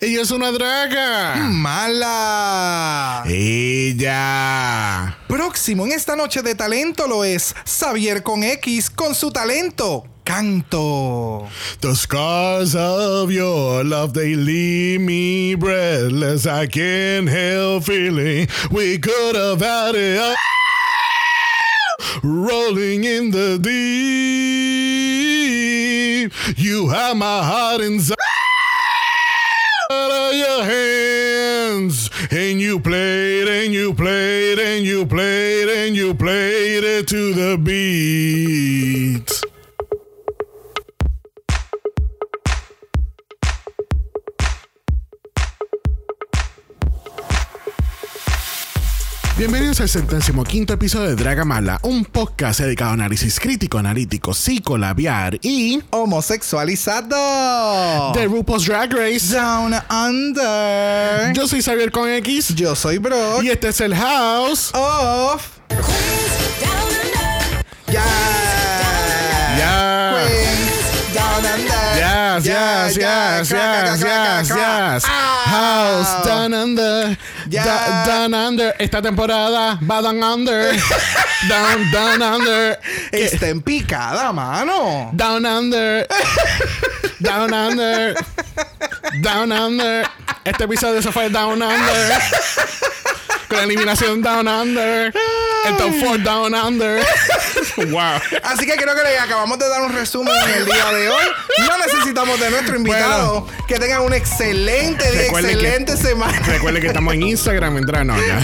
Ella es una draga. Mala. Ella. Próximo en esta noche de talento lo es Xavier con X con su talento. Canto. The scars of your love, they leave me breathless. I can't help feeling we could have had it. Rolling in the deep. You have my heart inside of your hands. And you played and you played and you played and you played it to the beat. Bienvenidos al centésimo quinto episodio de Dragamala, un podcast dedicado a análisis crítico, analítico, psicolabiar y Homosexualizado. de RuPaul's Drag Race. Down Under. Yo soy Xavier con X Yo soy Brock. y este es el House. Of. Ya. Ya. Queens Down Under. Yes, Ya, yes, ya, yes, yes, yes, cra, yes. cra. House Down Under. Ya. Da- Down Under. Esta temporada va Down Under. down, down Under. Está en picada, mano. Down Under. Down Under. Down Under. Este episodio se fue Down Under. Con la eliminación Down Under. El top 4 Down Under. wow. Así que creo que le acabamos de dar un resumen en el día de hoy. No necesitamos de nuestro invitado. Que tengan un excelente día, que- excelente semana. Recuerde que estamos en Instagram, entra no ya.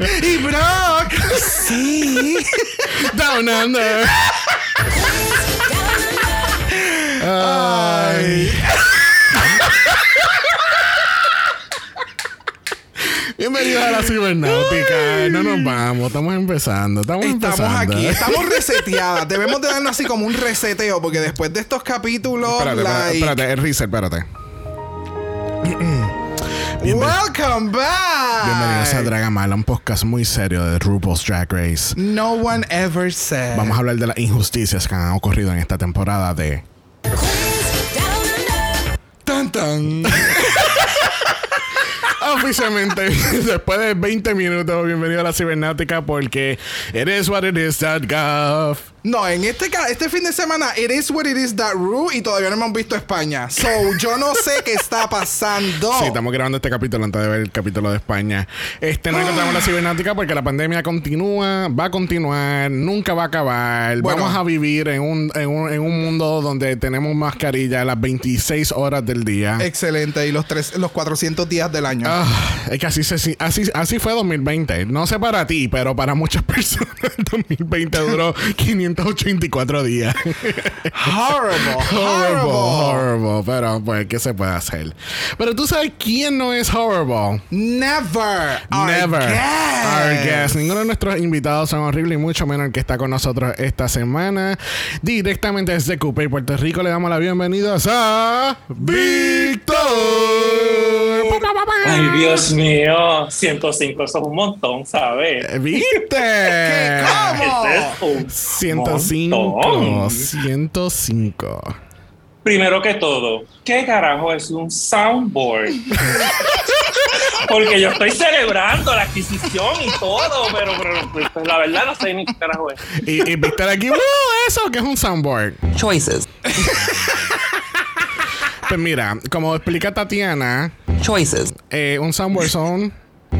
Y Brock. Sí. Down Under. Ay. Bienvenidos a la cibernáutica. No nos vamos, estamos empezando. Estamos, Estamos empezando. aquí, estamos reseteadas. Debemos de darnos así como un reseteo, porque después de estos capítulos, Espérate, espérate, like, espérate, el reset, espérate. Bienven- welcome back. Bienvenidos a Dragamala, un podcast muy serio de RuPaul's Drag Race. No one ever said. Vamos a hablar de las injusticias que han ocurrido en esta temporada de Tan, tan. Oficialmente, después de 20 minutos, bienvenido a la cibernáutica porque it is what it is.gov. No, en este, este fin de semana, it is what it is that rule y todavía no hemos visto España. So, yo no sé qué está pasando. Sí, estamos grabando este capítulo antes de ver el capítulo de España. Este no encontramos la cibernáutica porque la pandemia continúa, va a continuar, nunca va a acabar. Bueno. Vamos a vivir en un, en, un, en un mundo donde tenemos mascarilla las 26 horas del día. Excelente. Y los, tres, los 400 días del año. Ah, es que así, se- así, así fue 2020. No sé para ti, pero para muchas personas el 2020 duró 584 días. horrible, horrible, horrible. horrible. Pero, pues, ¿qué se puede hacer? Pero tú sabes quién no es horrible. Never. Our Never. guest. Our guest. Ninguno de nuestros invitados son horribles y mucho menos el que está con nosotros esta semana. Directamente desde Coupé, Puerto Rico, le damos la bienvenida a Víctor. Ay, Dios mío, 105, eso es un montón, ¿sabes? ¿Viste? ¿Qué? ¿Cómo? Ese es un 105. Montón. 105. Primero que todo, ¿qué carajo es un soundboard? Porque yo estoy celebrando la adquisición y todo, pero, pero, pues, pues, la verdad no sé ni qué carajo es. Y, y Víctor aquí, ¡uh! Eso que es un soundboard. Choices. Pues mira, como explica Tatiana, Choices. eh, un soundboard son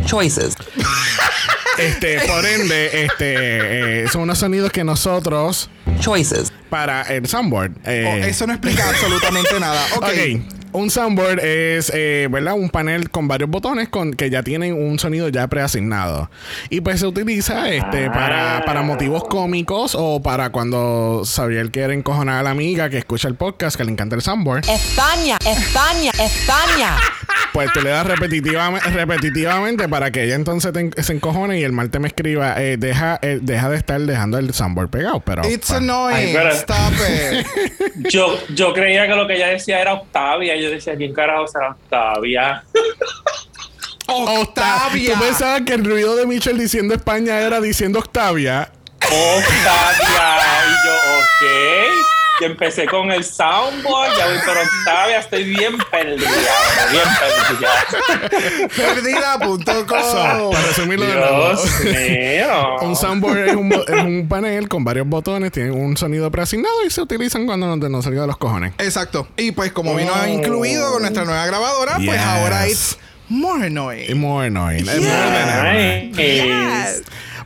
Choices. Este, por ende, este, eh, son unos sonidos que nosotros Choices. para el soundboard. eh, Oh, eso no explica absolutamente nada. Ok. ok. Un soundboard es, eh, ¿verdad? Un panel con varios botones con, que ya tienen un sonido ya preasignado. Y pues se utiliza este, para, para motivos cómicos o para cuando Xavier quiere encojonar a la amiga que escucha el podcast que le encanta el soundboard. España, España, España. Pues tú le das repetitivamente, repetitivamente para que ella entonces te- se encojone y el martes me escriba, eh, deja, eh, deja de estar dejando el soundboard pegado. Pero It's pa- annoying. Ay, pero- Stop it. Yo, yo creía que lo que ella decía era Octavia. Yo decía, ¿quién carajo será Octavia? Octavia. ¿Tú pensabas que el ruido de Michelle diciendo España era diciendo Octavia? Octavia. Y yo, ok. Yo empecé con el soundboard, ya voy por octavia, estoy bien perdida, bien perdida. So, Perdida.com. para resumirlo de nuevo. Un soundboard es un, bo- es un panel con varios botones, tiene un sonido preasignado y se utilizan cuando nos, nos salga de los cojones. Exacto. Y pues como vino Oh. incluido con nuestra nueva grabadora, pues Yes. ahora es more annoying. more annoying. Es more than ever.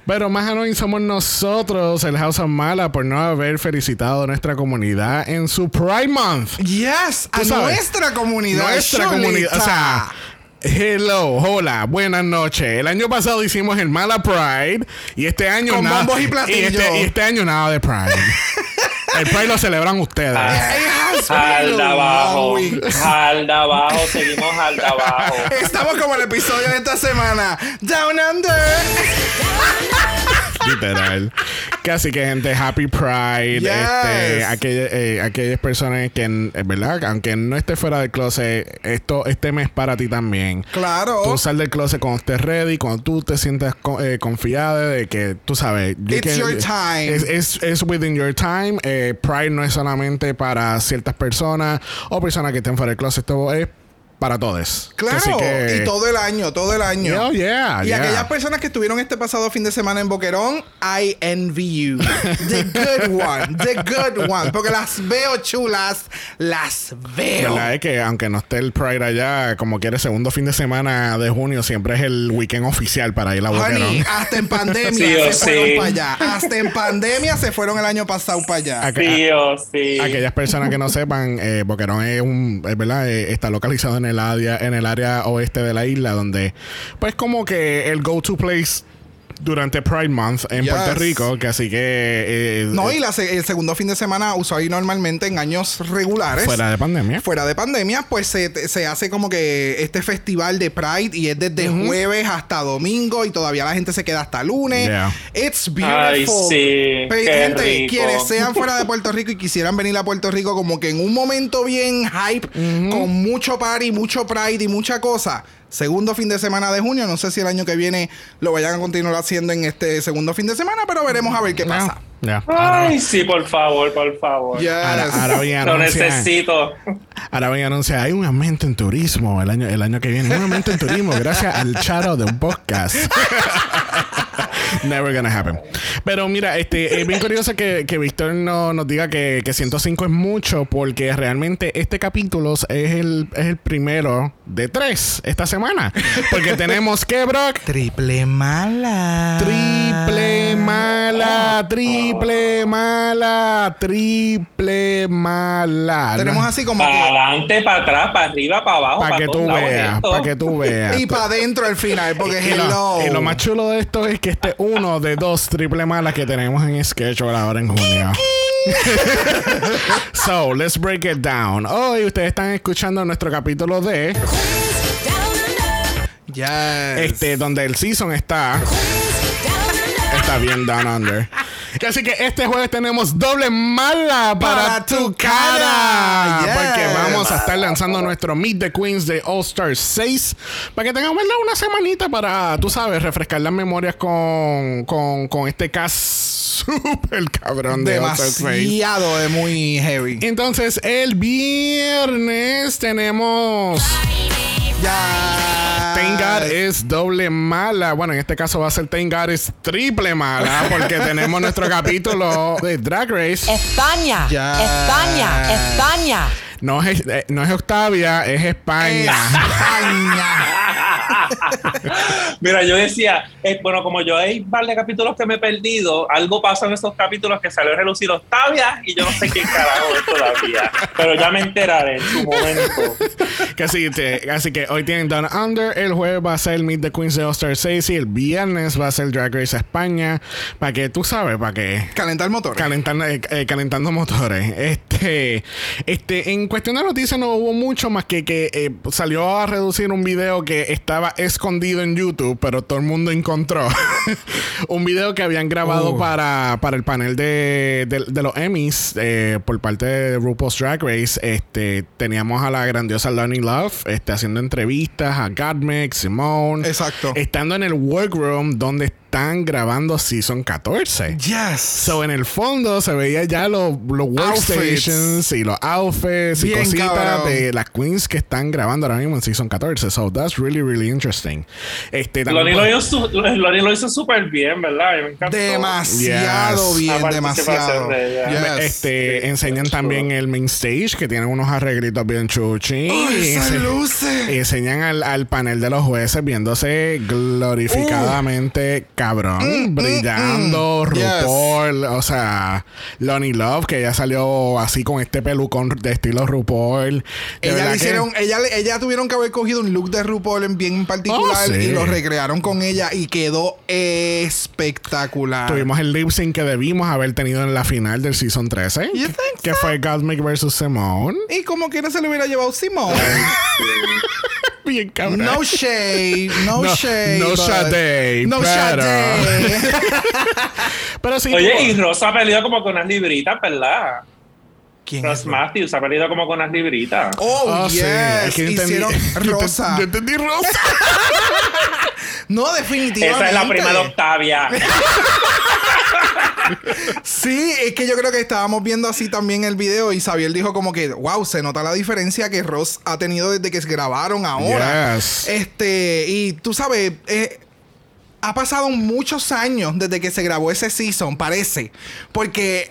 Pero más annoying somos nosotros, el House of Mala, por no haber felicitado a nuestra comunidad en su Pride Month. Yes, a sabes, nuestra comunidad. Nuestra comunidad. O sea, hello, hola, buenas noches. El año pasado hicimos el Mala Pride y este año Con nada. bombos y platillos. este, y este año nada de Pride. el Pride lo celebran ustedes. Ah. It has been a Jalda long abajo, jalda abajo, seguimos jalda abajo. Estamos como el episodio de esta semana. Down Under. Literal. Casi que gente, Happy Pride. Yes. Este, aquella- eh, aquellas personas que, es verdad, aunque no esté fuera del closet, esto, este mes para ti también. Claro. Tú sal del closet cuando estés ready, cuando tú te sientas co- eh, confiada de que tú sabes. you It's your time. Es, es, es within your time. Eh, Pride no es solamente para ciertas personas o personas que estén fuera del closet. Esto es para todos. Claro, Así que- y todo el año, todo el año. Oh, yeah, y yeah. aquellas personas que estuvieron este pasado fin de semana en Boquerón, I envy you. The good one, the good one. Porque las veo chulas, las veo. verdad es que aunque no esté el Pride allá, como quiere, segundo fin de semana de junio siempre es el weekend oficial para ir a Boquerón. Honey, hasta en pandemia Sí se fueron sí. para allá. Hasta en pandemia se fueron el año pasado para allá. Acá- Sí o sí. Aquellas personas que no sepan, eh, Boquerón es un, es verdad, Eh, está localizado en el área, en el área oeste de la isla, donde, pues como que el go-to place durante Pride Month en Yes. Puerto Rico, que así que eh, No, eh, y la se- el segundo fin de semana usual y normalmente en años regulares. fuera de pandemia. Fuera de pandemia, pues se, se hace como que este festival de Pride y es desde jueves hasta domingo y todavía la gente se queda hasta lunes. Yeah. It's beautiful. Ay, sí, Pero, qué gente, rico. quienes sean fuera de Puerto Rico y quisieran venir a Puerto Rico como que en un momento bien hype, con mucho party, mucho Pride y mucha cosa. Segundo fin de semana de junio, no sé si el año que viene lo vayan a continuar haciendo en este segundo fin de semana, pero veremos a ver qué pasa. Ahora, Ay, sí, por favor, por favor. Yes. ahora, ahora a Lo anunciar- necesito. Ahora ven a anunciar, hay un aumento en turismo el año, el año que viene. Un aumento en turismo gracias al charo de un podcast. Never gonna happen. Pero mira, este, es bien curioso que, que Víctor no, nos diga que, que 105 es mucho, porque realmente este capítulo es el, es el primero de tres esta semana. Porque tenemos que, Brock. Triple mala. Triple mala, triple mala, triple mala. Tenemos así como Para que. adelante, para atrás, para arriba, para abajo. Para que todos tú lados veas, para que tú veas. Y para adentro al final, porque Y hello. lo, y lo más chulo de esto es que este es uno de dos triple malas que tenemos en Schedule ahora en junio. so, let's break it down. Hoy ustedes están escuchando nuestro capítulo de Yes. este donde el season está está bien down under. Así que este jueves tenemos doble mala para, Para tu cara. Porque vamos a estar lanzando nuestro Meet the Queens de All Star 6. Para que tengamos ¿verdad? una semanita para, tú sabes, refrescar las memorias con, con, con este cast super cabrón de All Star 6. Demasiado de muy heavy. Entonces, el viernes tenemos. Ya. Thank God es doble mala. Bueno, en este caso va a ser Thank God es triple mala porque tenemos nuestro capítulo de Drag Race. España, Ya. España, España. No es, eh, no es Octavia, es España. España. Mira, yo decía, eh, bueno, como yo hay un par de capítulos que me he perdido, algo pasó en esos capítulos que salió a relucir Octavia y yo no sé qué carajo es todavía. Pero ya me enteraré en su momento. Que así, te- así que hoy tienen Down Under, el jueves va a ser Meet the Queens de All Star 6 y el viernes va a ser Drag Race España. Para que tú sabes, para que Calentar motor. Calentando, eh, eh, calentando motores. Este, este, en cuestión de noticias no hubo mucho más que que eh, salió a reducir un video que estaba escondido en YouTube, pero todo el mundo encontró. un video que habían grabado Oh. para, para el panel de, de- de los Emmys eh, por parte de RuPaul's Drag Race. Este, teníamos a la grandiosa Lonnie Love este, haciendo entrevistas a Godmix, Simone. Exacto. Estando en el workroom donde están grabando Season 14. Yes. So, en el fondo se veía ya los, los workstations y los outfits y Bien cositas cabrón. de las queens que están grabando ahora mismo en Season 14. So, that's really, really interesting. Este, también Loni pues- lo hizo, lo hizo súper bien, ¿verdad? Me encantó. Demasiado Yes. bien, demasiado. de. Yes. Este, Sí, enseñan también chulo. el main stage que tienen unos arreglitos bien chuchi. ¡Ay, y ense- luces! y enseñan al, al panel de los jueces viéndose glorificadamente cabrón, brillando, mm. Yes. RuPaul, o sea, Lonnie Love que ya salió así con este pelucón de estilo RuPaul. De Ella le que- hicieron, ella, le- ella tuvieron que haber cogido un look de RuPaul en bien particular Oh, sí. y lo recrearon con ella y quedó espectacular. Tuvimos el lip sync que debimos haber tenido en la final del season 13, You que, think que fue Cosmic versus Simone. Y como quiera se le hubiera llevado Simón. Bien cabrón. No shade, no, No- shade. no shade, No shade. Pero sí, Oye, y Rosa ha peleado como con unas libritas, ¿verdad? ¿Quién Ross es? Matthews ha peleado como con unas libritas. Oh, Oh, yes. sí, que entendí- Hicieron rosa. Yo entendí rosa. No, definitivamente. Esa es la prima de Octavia. Sí, es que yo creo que estábamos viendo así también el video y Xavier dijo como que, wow, se nota la diferencia que Ross ha tenido desde que se grabaron ahora. Yes. Este, y tú sabes, eh, ha pasado muchos años desde que se grabó ese season, parece. Porque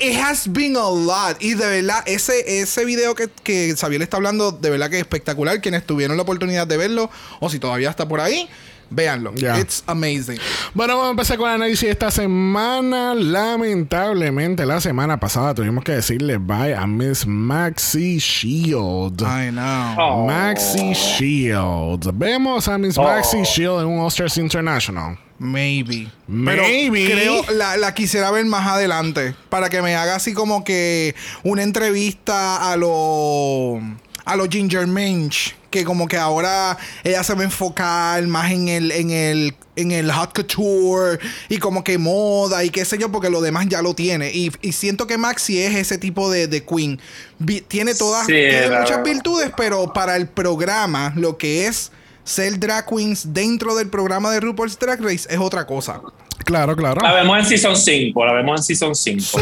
it has been a lot. Y de verdad, ese, ese video que, que Xavier está hablando, de verdad que es espectacular. Quienes tuvieron la oportunidad de verlo, o si todavía está por ahí, véanlo. Ya. It's amazing. Bueno, vamos a empezar con el análisis de esta semana. Lamentablemente, la semana pasada tuvimos que decirle bye a Miss Maxi Shield. I know. Oh. Maxi Shield. Vemos a Miss Oh. Maxi Shield en un All-Stars International. Maybe. Maybe. Pero creo la, la quisiera ver más adelante. Para que me haga así como que una entrevista a lo. A los Ginger Minch. Que como que ahora ella se va a enfocar más en el, en el, en el hot couture. Y como que moda y qué sé yo. Porque lo demás ya lo tiene. Y, y siento que Maxi es ese tipo de, de queen. Vi- tiene todas. Sí, tiene la muchas virtudes. Pero para el programa, lo que es ser drag queens dentro del programa de RuPaul's Drag Race es otra cosa. Claro, claro. La vemos en Season 5. La vemos en Season 5. Sí,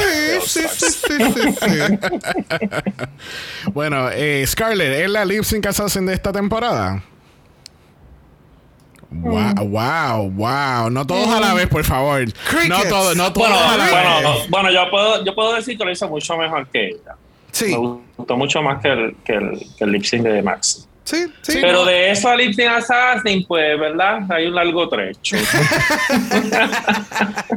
sí, sí, sí, sí, sí. Bueno, eh, Scarlett, ¿es la lip sync assassin de esta temporada? Wow, wow, wow. No todos a la vez, por favor. No todos, no todos Bueno, a la bueno, vez. bueno yo, puedo, yo puedo decir que lo hizo mucho mejor que ella. Sí, Me gustó mucho más que el, que el, que el lip sync de Max. Sí, sí. Pero de eso a lip sync assassin, pues, ¿verdad? Hay un largo trecho.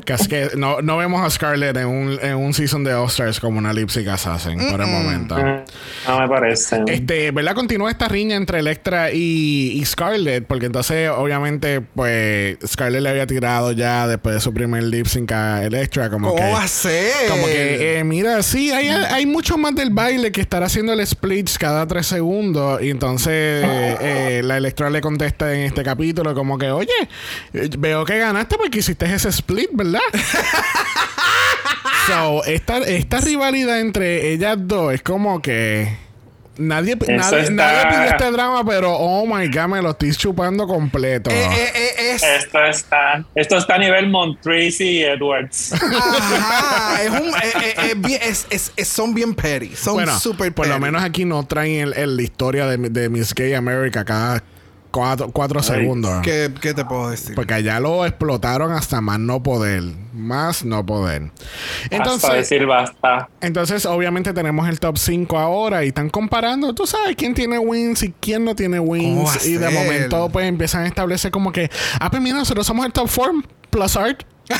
Que es que no, no vemos a Scarlett en un, en un season de All-Stars como una lip sync assassin por el momento. no me parece. Este, ¿verdad? Continúa esta riña entre Electra y, y Scarlett, porque entonces, obviamente, pues Scarlett le había tirado ya después de su primer lip sync a Electra, como ¿Cómo que. va a ser? Como que, eh, mira, sí, hay, hay mucho más del baile que estar haciendo el splits cada tres segundos. Y entonces eh, la Electra le contesta en este capítulo como que, oye, veo que ganaste porque hiciste ese split, ¿verdad? so, esta, esta rivalidad entre ellas dos es como que... Nadie, nadie, está- nadie pide este drama, pero oh my god, me lo estoy chupando completo. Eh, eh, eh, es, Esto está, esto está a nivel Montracy y Edwards. ajá, es un, eh, eh, eh, es- es- es- son bien petty, son bueno, super por lo menos aquí no traen el, el- la historia de, de Miss Gay America cada cuatro, cuatro segundos. ¿Qué, qué te puedo decir? Porque allá lo explotaron hasta más no poder. Más no poder. Hasta Entonces, decir basta. entonces, obviamente tenemos el top 5 ahora y están comparando, tú sabes quién tiene wins y quién no tiene ¿Cómo va wins. Y de momento, pues empiezan a establecer como que, ah, pues mira, nosotros somos el top 4 plus art.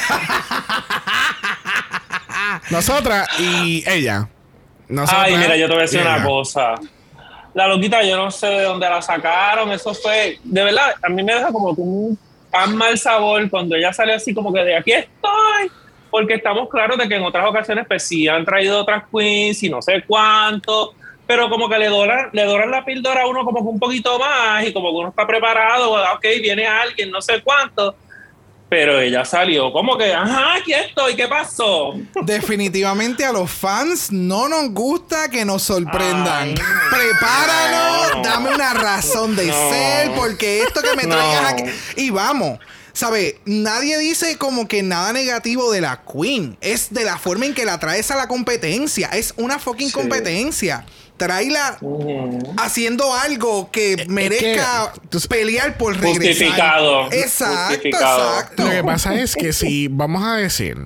Nosotras y ella. Nosotras Ay, mira, yo te voy a decir una ella. cosa. La loquita, yo no sé de dónde la sacaron. Eso fue, de verdad, a mí me deja como un tan mal sabor cuando ella sale así como que de aquí estoy. Porque estamos claros de que en otras ocasiones pues sí han traído otras queens y no sé cuánto. Pero como que le doran, le doran la píldora a uno como que un poquito más y como que uno está preparado. Ok, viene alguien, no sé cuánto. Pero ella salió como que, ajá, aquí estoy, ¿qué pasó? Definitivamente a los fans no nos gusta que nos sorprendan. Ay, Prepáranos, no. dame una razón de No. ser, porque esto que me traigas No. aquí. Y vamos. ¿sabe? Nadie dice como que nada negativo de la Queen. Es de la forma en que la traes a la competencia. Es una fucking Sí. competencia. Tráela Ujú. haciendo algo que merezca tú- pelear por regresar. Justificado. Exacto, Justificado. exacto. Lo que pasa es que si vamos a decir,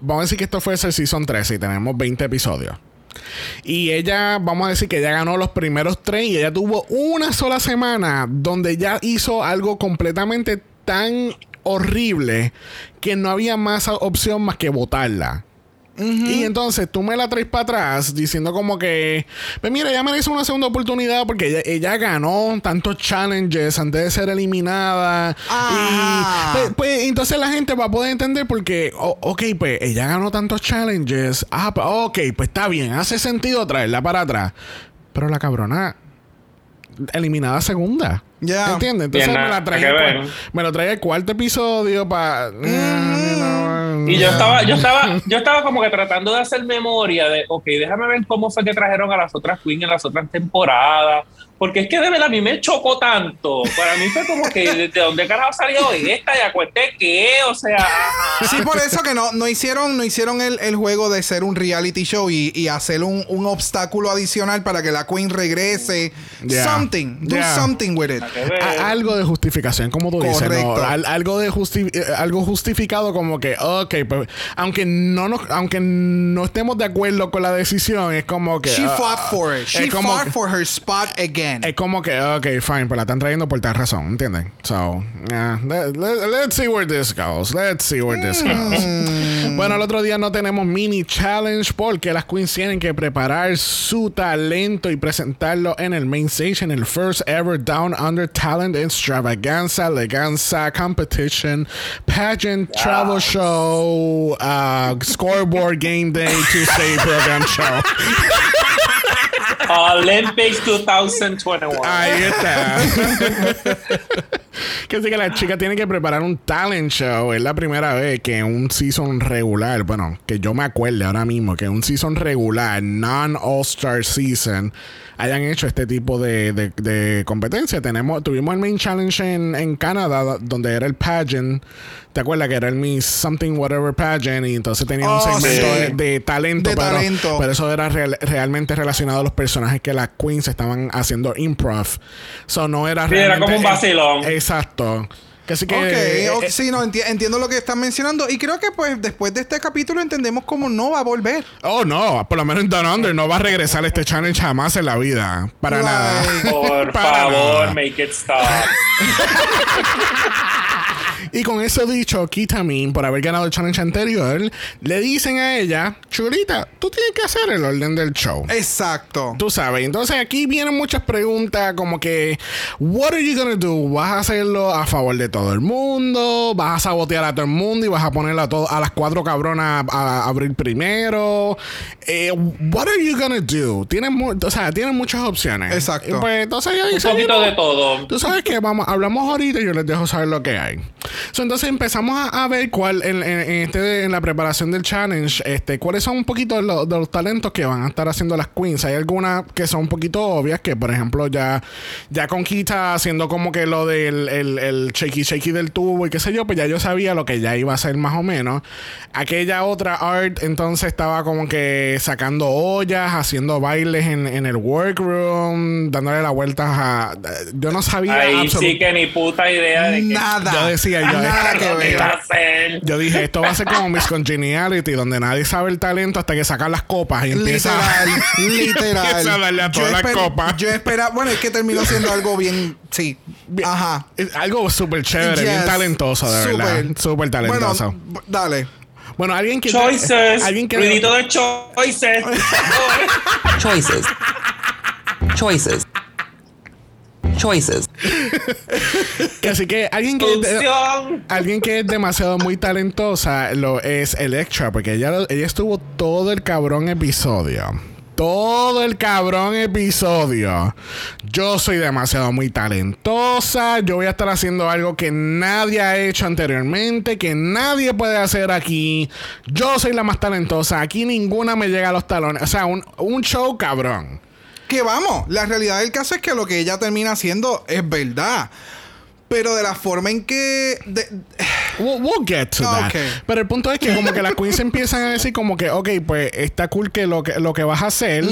vamos a decir que esto fue el season 13 y tenemos 20 episodios. Y ella, vamos a decir que ella ganó los primeros tres y ella tuvo una sola semana donde ella hizo algo completamente tan horrible que no había más opción más que votarla. Y entonces tú me la traes para atrás diciendo como que, pues mira, ella merece una segunda oportunidad porque ella, ella ganó tantos challenges antes de ser eliminada. Ajá. Y pues, pues, entonces la gente va a poder entender porque, o- ok, pues ella ganó tantos challenges. Ah, pues, ok, pues está bien, hace sentido traerla para atrás. Pero la cabrona eliminada segunda. Ya. ¿Entiendes? Entonces me la cual- me lo trae el cuarto episodio para. Y yo estaba, yo estaba, yo estaba como que tratando de hacer memoria de, ok, déjame ver cómo fue que trajeron a las otras Queen en las otras temporadas. Porque es que de verdad a mí me chocó tanto. Para mí fue como que de, de dónde carajo salió esta y acueste qué, o sea. Sí, por eso que no, no hicieron, no hicieron el, el juego de ser un reality show y, y hacer un, un obstáculo adicional para que la Queen regrese. Yeah. Something. Do Yeah. something with it. algo de justificación, como tú dices, ¿no? Al- algo de justi- eh, algo justificado como que, ok, pues, aunque no nos, aunque no estemos de acuerdo con la decisión, es como que She ah, fought for it. She fought que- for her spot again. Es como que, ok, fine, pero la están trayendo por tal razón, ¿entienden? So, yeah, let, let- let's see where this goes. Let's see where this goes. Bueno, el otro día no tenemos mini challenge porque las queens tienen que preparar su talento y presentarlo en el main stage en el first ever Down Under Talent Extravaganza, Eleganza Competition, Pageant, Travel Show, uh, Scoreboard Game Day, Tuesday Program Show. Olympics 2021. Ahí está. que sí que la chica tiene que preparar un talent show. Es la primera vez que un season regular, bueno, que yo me acuerde ahora mismo, que un season regular, non-All-Star season, hayan hecho este tipo de, de- de competencia. Tenemos, tuvimos el main challenge en, en Canadá, donde era el pageant. ¿Te acuerdas que era el Miss Something Whatever pageant? Y entonces tenía un Oh, segmento sí. de, de talento. De pero, talento. pero eso era real- realmente relacionado a los personajes que las queens estaban haciendo improv. So no era Sí, era realmente- como un vacilón. Exacto. Que sí que. Ok, eh, ok, eh, sí, no, enti- entiendo lo que están mencionando. Y creo que pues después de este capítulo entendemos cómo no va a volver. oh, no. Por lo menos en Down Under no va a regresar este challenge jamás en la vida. Para nada. Por Para favor, nada. make it stop. Y con eso dicho, Kitamin, por haber ganado el challenge anterior, le dicen a ella, Chulita, tú tienes que hacer el orden del show. Exacto. Tú sabes, entonces aquí vienen muchas preguntas como que, what are you gonna do? ¿Vas a hacerlo a favor de todo el mundo? ¿Vas a sabotear a todo el mundo y vas a poner a, a las cuatro cabronas a, a abrir primero? Eh, what are you gonna do? Tienen, mu- o sea, tienen muchas opciones. Exacto. Pues entonces ella Un poquito "Mira, de todo. Tú sabes que vamos, hablamos ahorita y yo les dejo saber lo que hay. So, entonces empezamos a, a ver cuál en, en- en este, en la preparación del challenge, este, cuáles son un poquito de, lo- de los talentos que van a estar haciendo las queens. Hay algunas que son un poquito obvias, que por ejemplo ya, ya con Kita haciendo como que lo del el, el shaky shaky del tubo y qué sé yo, pues ya yo sabía lo que ya iba a ser más o menos. Aquella otra art entonces estaba como que sacando ollas, haciendo bailes en, en el workroom, dándole las vueltas a... Yo no sabía Ahí sí que ni puta idea de que Nada. Yo decía, yo- Nada que ¿Qué ver. iba a hacer. Yo dije, esto va a ser como Miss Congeniality, donde nadie sabe el talento hasta que sacan las copas y empieza Literal, literal. empieza a darle a todas las copas. Yo esperaba, bueno, es que terminó siendo algo bien, sí. Ajá. Algo súper chévere, bien talentoso, de verdad. Súper. Talentoso. Bueno, dale. Bueno, alguien que... Choices. Alguien que... Ruidito de choices. Choices. Choices. Choices. así que alguien que... Alguien que es demasiado muy talentosa lo es Electra, porque ella, ella estuvo todo el cabrón episodio. Todo el cabrón episodio. Yo soy demasiado muy talentosa. Yo voy a estar haciendo algo que nadie ha hecho anteriormente, que nadie puede hacer aquí. Yo soy la más talentosa. Aquí ninguna me llega a los talones. O sea, un, un show cabrón. Que vamos, la realidad del caso es que lo que ella termina haciendo es verdad. Pero de la forma en que. de- we'll, we'll get to that. Ok. Pero el punto es que como que las queens empiezan a decir como que, ok, pues está cool que lo que, lo que vas a hacer,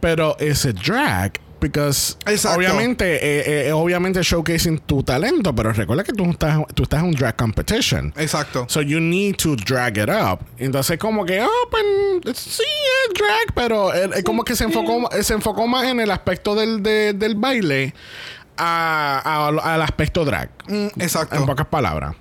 pero es drag. Because Exacto. obviamente, eh, eh, obviamente showcasing tu talento, pero recuerda que tú estás, tú estás en un drag competition. Exacto. So you need to drag it up. Entonces como que, oh, pues sí, es drag, pero eh, eh, como que se enfocó, se enfocó más en el aspecto del, de- del baile a- a- al aspecto drag. Mm, exacto. En pocas palabras.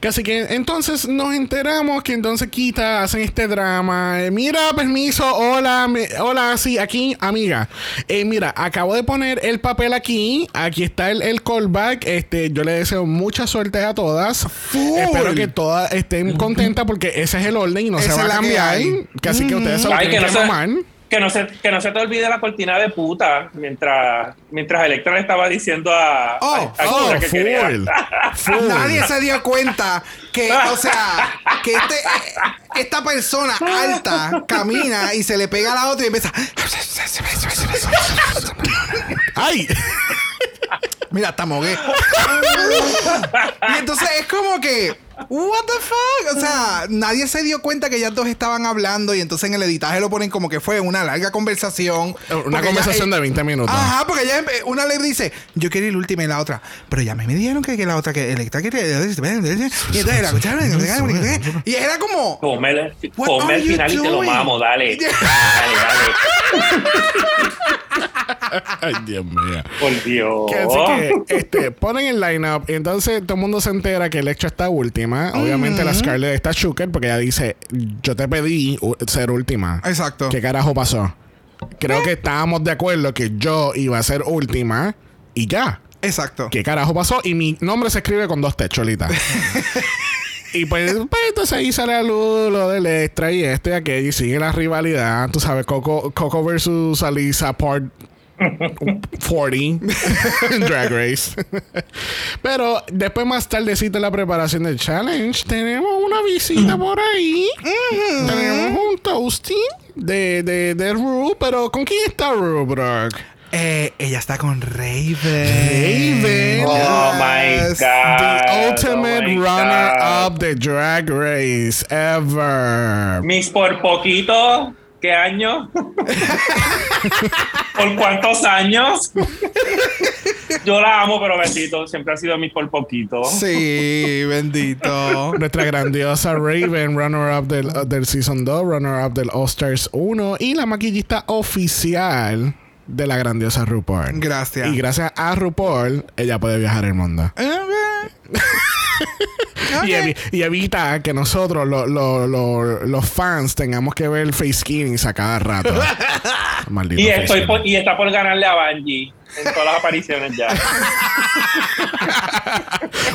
Que Así que entonces nos enteramos que entonces quita, hacen este drama. Eh, mira, permiso, hola, me- hola, sí, aquí, amiga. Eh, mira, acabo de poner el papel aquí. Aquí está el, el callback. Este, yo le deseo mucha suerte a todas. Full. Espero que todas estén contentas porque ese es el orden y no Esa se va a cambiar. hay. Que así que ustedes se lo Ay, que no se-. Que no, se, que no se te olvide la cortina de puta mientras, mientras Electra le estaba diciendo a, Oh, a- a Oh, que full. Full. Nadie se dio cuenta que, o sea, que este, esta persona alta camina y se le pega a la otra y empieza. ¡Ay! Mira, hasta mogué. y entonces es como que, ¿What the fuck? O sea, nadie se dio cuenta que ellas dos estaban hablando y entonces en el editaje lo ponen como que fue una larga conversación. Una Porque conversación ella- de 20 minutos. Ajá, porque ella, una le dice, yo quiero ir última y la otra. Pero ya me dijeron que, que la otra, que Electra quería. Y entonces la escucharon. Y era como. Ponme el, final y te lo mamo, dale. dale, dale. Ay, Dios mío. Por Dios. Que así que este, ponen el lineup y entonces todo el mundo se entera que Electra está última. Obviamente la Scarlett está Shooker porque ella dice, yo te pedí ser última. Exacto. ¿Qué carajo pasó? Creo que estábamos de acuerdo que yo iba a ser última y ya. Exacto. ¿Qué carajo pasó? Y mi nombre se escribe con dos techos, Lita. Y pues, pues, entonces ahí sale a luz lo del extra y este y aquello y sigue la rivalidad. Tú sabes, Coco, Coco versus Alisa part 40 en Drag Race. Pero después más tardecito en la preparación del challenge tenemos una visita por ahí. Tenemos un toasting de, de, de Ru, pero ¿con quién está Ru, Brock? Eh, ella está con Raven. Raven. Oh my. God. The ultimate Oh my runner God. up the drag race ever. Mis por poquito. ¿Qué año? ¿Por cuántos años? Yo la amo, pero besito. Siempre ha sido mis por poquito. Sí, bendito. Nuestra grandiosa Raven, runner up del, del Season 2, runner up del All Stars 1 y la maquillista oficial de la grandiosa RuPaul. Gracias. Y gracias a RuPaul, ella puede viajar el mundo. Y, evi- y evita que nosotros, lo- lo- lo- los fans, tengamos que ver face skinning a cada rato. Maldito Y, face estoy skinning. por- y está por ganarle a Bungie en todas las apariciones ya.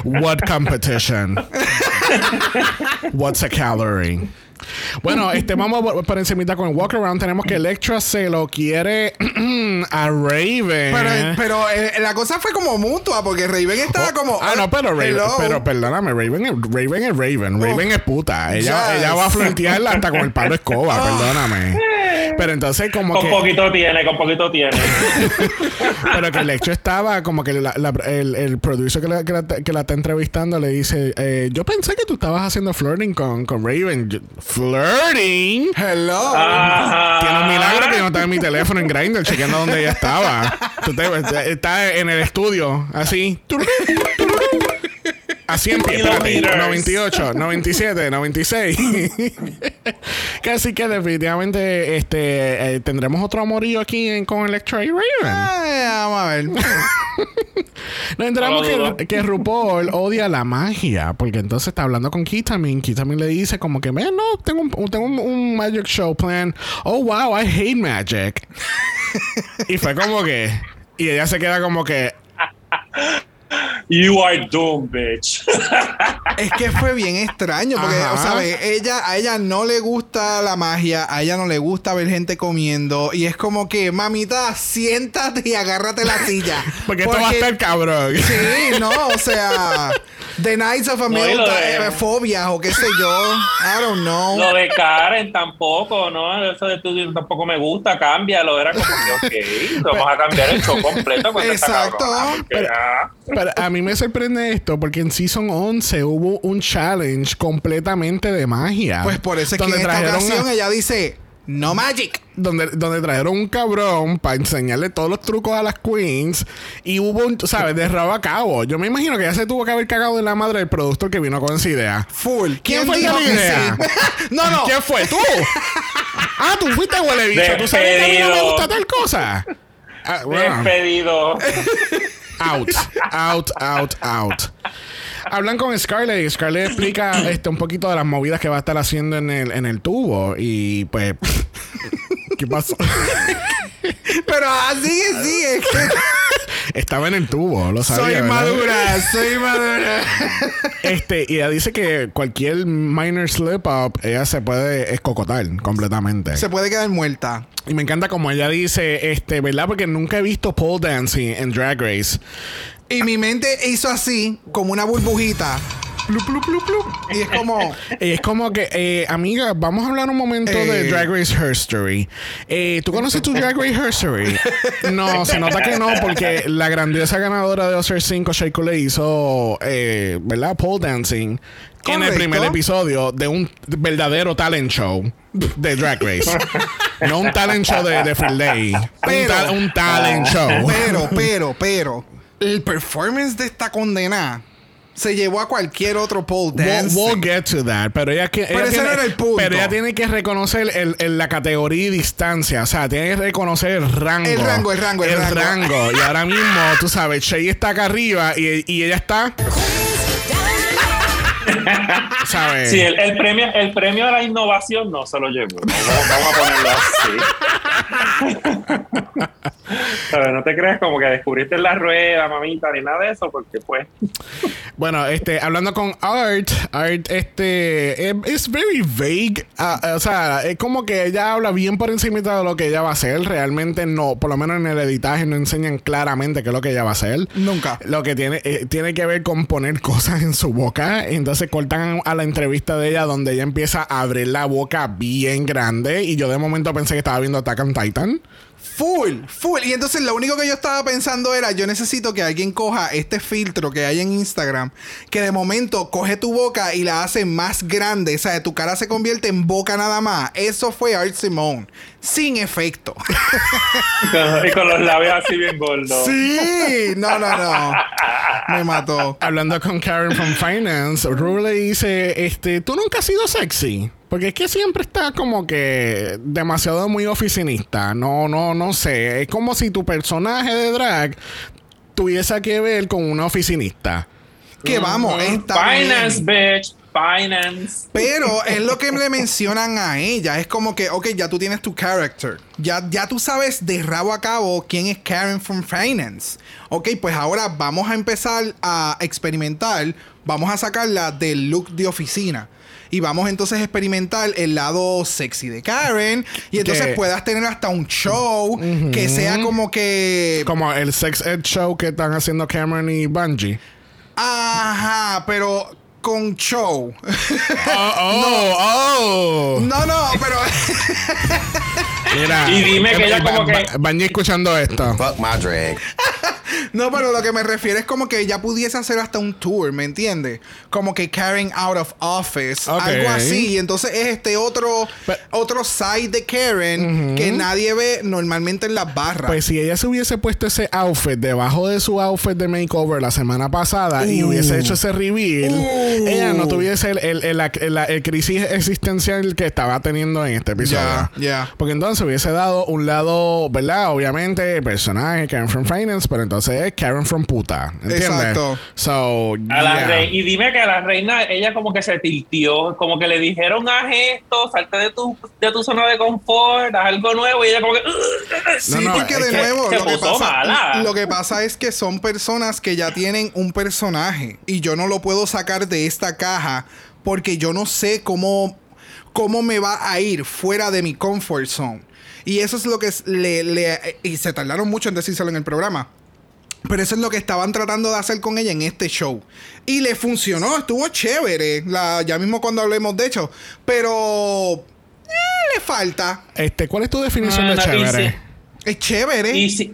What competition? What's a calorie? Bueno, este vamos por- por encimita con el walk around. Tenemos que Electra se lo quiere a Raven. Pero, pero eh, la cosa fue como mutua, porque Raven estaba como. Ah, no, pero Raven, hello. pero perdóname, Raven es Raven. Es Raven, Raven es puta. Ella, Yes. ella va a flantearla hasta con el palo escoba, perdóname. Pero entonces como Con que poquito tiene, con poquito tiene. pero que el hecho estaba como que la- la- el, el producer que la, que, la, que la está entrevistando le dice eh, yo pensé que tú estabas haciendo flirting con, con Raven Yo- flirting. Hello. Tiene un milagro que yo no estaba en mi teléfono en Grindr chequeando dónde ella estaba. Tú te- está en el estudio así Espérate. Kilometers. 98, 97, 96. Casi que definitivamente este, eh, tendremos otro amorío aquí en- con Electra y Raven. Ay, vamos a ver. Nos enteramos No que, que RuPaul odia la magia, porque entonces está hablando con Kitamin. Kitamin le dice como que, "Man, no, tengo un, tengo un, un magic show plan. Oh, wow, I hate magic. y fue como que... Y ella se queda como que... You are doomed, bitch. Es que fue bien extraño, porque, Ajá. o sea, ve, ella, a ella no le gusta la magia, a ella no le gusta ver gente comiendo, y es como que, mamita, siéntate y agárrate la silla. Porque, esto va a estar cabrón. Sí, no, o sea, The Nights of a No, y lo Male de- eh, Phobia o qué sé yo. I don't know. Lo de Karen tampoco, ¿no? Eso de tú tampoco me gusta, cámbialo. Era como que, ok, vamos a cambiar el show completo con Exacto. porque, ah, Pero a mí me sorprende esto porque en Season 11 hubo un challenge completamente de magia. Pues por eso es que en esta ocasión a- ella dice, no magic. donde, donde trajeron un cabrón para enseñarle todos los trucos a las queens y hubo un, ¿sabes? De rabo a cabo. Yo me imagino que ya se tuvo que haber cagado de la madre del productor que vino con esa idea. Full. ¿Quién fue dijo de la idea? sí? no, no. ¿Quién fue? ¿Tú? ah, tú fuiste huele bicho. ¿Tú sabes que a mí no me gusta tal cosa? Ah, bueno. despedido. Out, out, out, out. Hablan con Scarlett y Scarlett explica este, un poquito de las movidas que va a estar haciendo en el, en el tubo. Y pues, ¿qué pasó? Pero así que sí, es que Estaba en el tubo, lo sabía. soy ¿verdad? madura, soy madura. Este, y ella dice que cualquier minor slip up, ella se puede escocotar completamente. Se puede quedar muerta. Y me encanta como ella dice, este, ¿verdad? Porque nunca he visto pole dancing en Drag Race. Y mi mente hizo así, como una burbujita. Plup, plup, plup, plup. Y es como, es como que, eh, amiga, vamos a hablar un momento de Eh. Drag Race History. Eh, ¿Tú conoces tu Drag Race History? No, se nota que no, porque la grandiosa ganadora de Oscar 5, Shea Coulee, hizo, eh, ¿verdad? Pole dancing en el primer episodio de un verdadero talent show de Drag Race. no un talent show de, de Free Day. Un, ta- un talent show. pero, pero, pero, el performance de esta condena se llevó a cualquier otro pole dance. we'll get to that. Pero ella, que, ella tiene, era el punto. Pero ella tiene que reconocer el, el- la categoría y distancia. O sea, tiene que reconocer el rango. El rango, el rango, el rango. rango. Y ahora mismo, tú sabes, Shay está acá arriba y, y ella está. ¿Sabes? Sí, el, el premio, el premio a la innovación no se lo llevó. Vamos, vamos a ponerlo así. No te creas como que descubriste la rueda, mamita, ni nada de eso, porque pues. Bueno, este, hablando con Art, Art, este, es es very vague. Ah, ah, o sea, es como que ella habla bien por encima de lo que ella va a hacer. Realmente no, por lo menos en el editaje no enseñan claramente qué es lo que ella va a hacer. Nunca. Lo que tiene, eh, tiene que ver con poner cosas en su boca. Entonces cortan a la entrevista de ella donde ella empieza a abrir la boca bien grande. Y yo de momento pensé que estaba viendo Attack on Titan. Full, full. Y entonces lo único que yo estaba pensando era, yo necesito que alguien coja este filtro que hay en Instagram, que de momento coge tu boca y la hace más grande, o sea, tu cara se convierte en boca nada más. Eso fue Art Simone, sin efecto. Y con, los labios así bien gordos. sí, no, no, no. Me mató. Hablando con Karen from Finance, Rue le dice, este, tú nunca has sido sexy. Porque es que siempre está como que demasiado muy oficinista. No, no, no sé. Es como si tu personaje de drag tuviese que ver con una oficinista. Que vamos, está Finance, bien. bitch. Finance. Pero es lo que le mencionan a ella. Es como que, ok, ya tú tienes tu character. Ya, ya tú sabes de rabo a cabo quién es Karen from Finance. Ok, pues ahora vamos a empezar a experimentar. Vamos a sacarla del look de oficina. Y vamos entonces a experimentar el lado sexy de Karen. Y entonces puedas tener hasta un show que sea como que. Como el sex ed show que están haciendo Cameron y Bungie. Ajá, pero con show. Oh, oh, oh. no, no, pero. Mira. Y dime que ella como que- Bungie escuchando esto. Fuck my drag. No, pero lo que me refiero es como que ella pudiese hacer hasta un tour, ¿me entiendes? Como que Karen out of office, algo así. Y entonces es este otro, otro side de Karen que nadie ve normalmente en las barras. Pues si ella se hubiese puesto ese outfit debajo de su outfit de makeover la semana pasada y hubiese hecho ese reveal, Uh. ella no tuviese el, el, el- la- el crisis existencial que estaba teniendo en este episodio. Ya. Porque entonces hubiese dado un lado, ¿verdad? Obviamente, personaje Karen from Finance, pero entonces es Karen from puta. ¿Entiendes? Exacto. So, A la yeah. rei- y dime que a la reina, ella como que se tiltió, como que le dijeron haz esto, salte de tu, de tu zona de confort, haz algo nuevo, y ella como que. Sí, No, no, porque de nuevo lo que, pasa, mala. lo que pasa es que son personas que ya tienen un personaje y yo no lo puedo sacar de esta caja porque yo no sé cómo, cómo me va a ir fuera de mi comfort zone. Y eso es lo que le, le- y se tardaron mucho en decírselo en el programa. Pero eso es lo que estaban tratando de hacer con ella en este show. Y le funcionó, estuvo chévere. La, ya mismo cuando hablemos de hecho. Pero eh, le falta. Este, ¿cuál es tu definición de Ah, no, chévere? Es chévere. Y, si-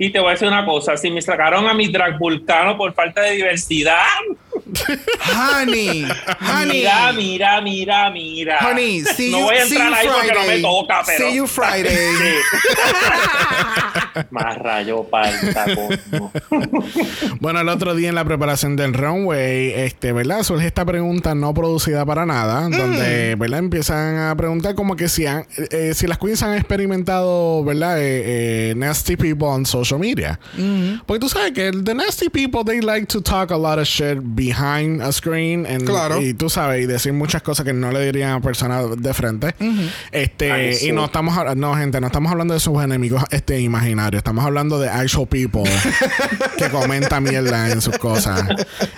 y te voy a decir una cosa, si me sacaron a mi drag vulcano por falta de diversidad, Honey, honey. mira, mira, mira, mira. Honey, see no you, voy a entrar ahí porque no me toca, pero... See you Friday. Sí. Más rayo palta. Bueno, el otro día en la preparación del runway, este, ¿verdad? Surge esta pregunta no producida para nada, Mm. donde, ¿verdad? Empiezan a preguntar como que si, han- eh, si las queens han experimentado, ¿verdad? Eh, eh, nasty people on social media. Mm-hmm. Porque tú sabes que the nasty people, they like to talk a lot of shit behind a screen. and- Claro. Y tú sabes, y decir muchas cosas que no le dirían a personas de frente. Mm-hmm. Este, Ay, y no estamos hablando, no, gente, no estamos hablando de sus enemigos este, imaginarios, estamos hablando de actual people que comenta mierda en sus cosas.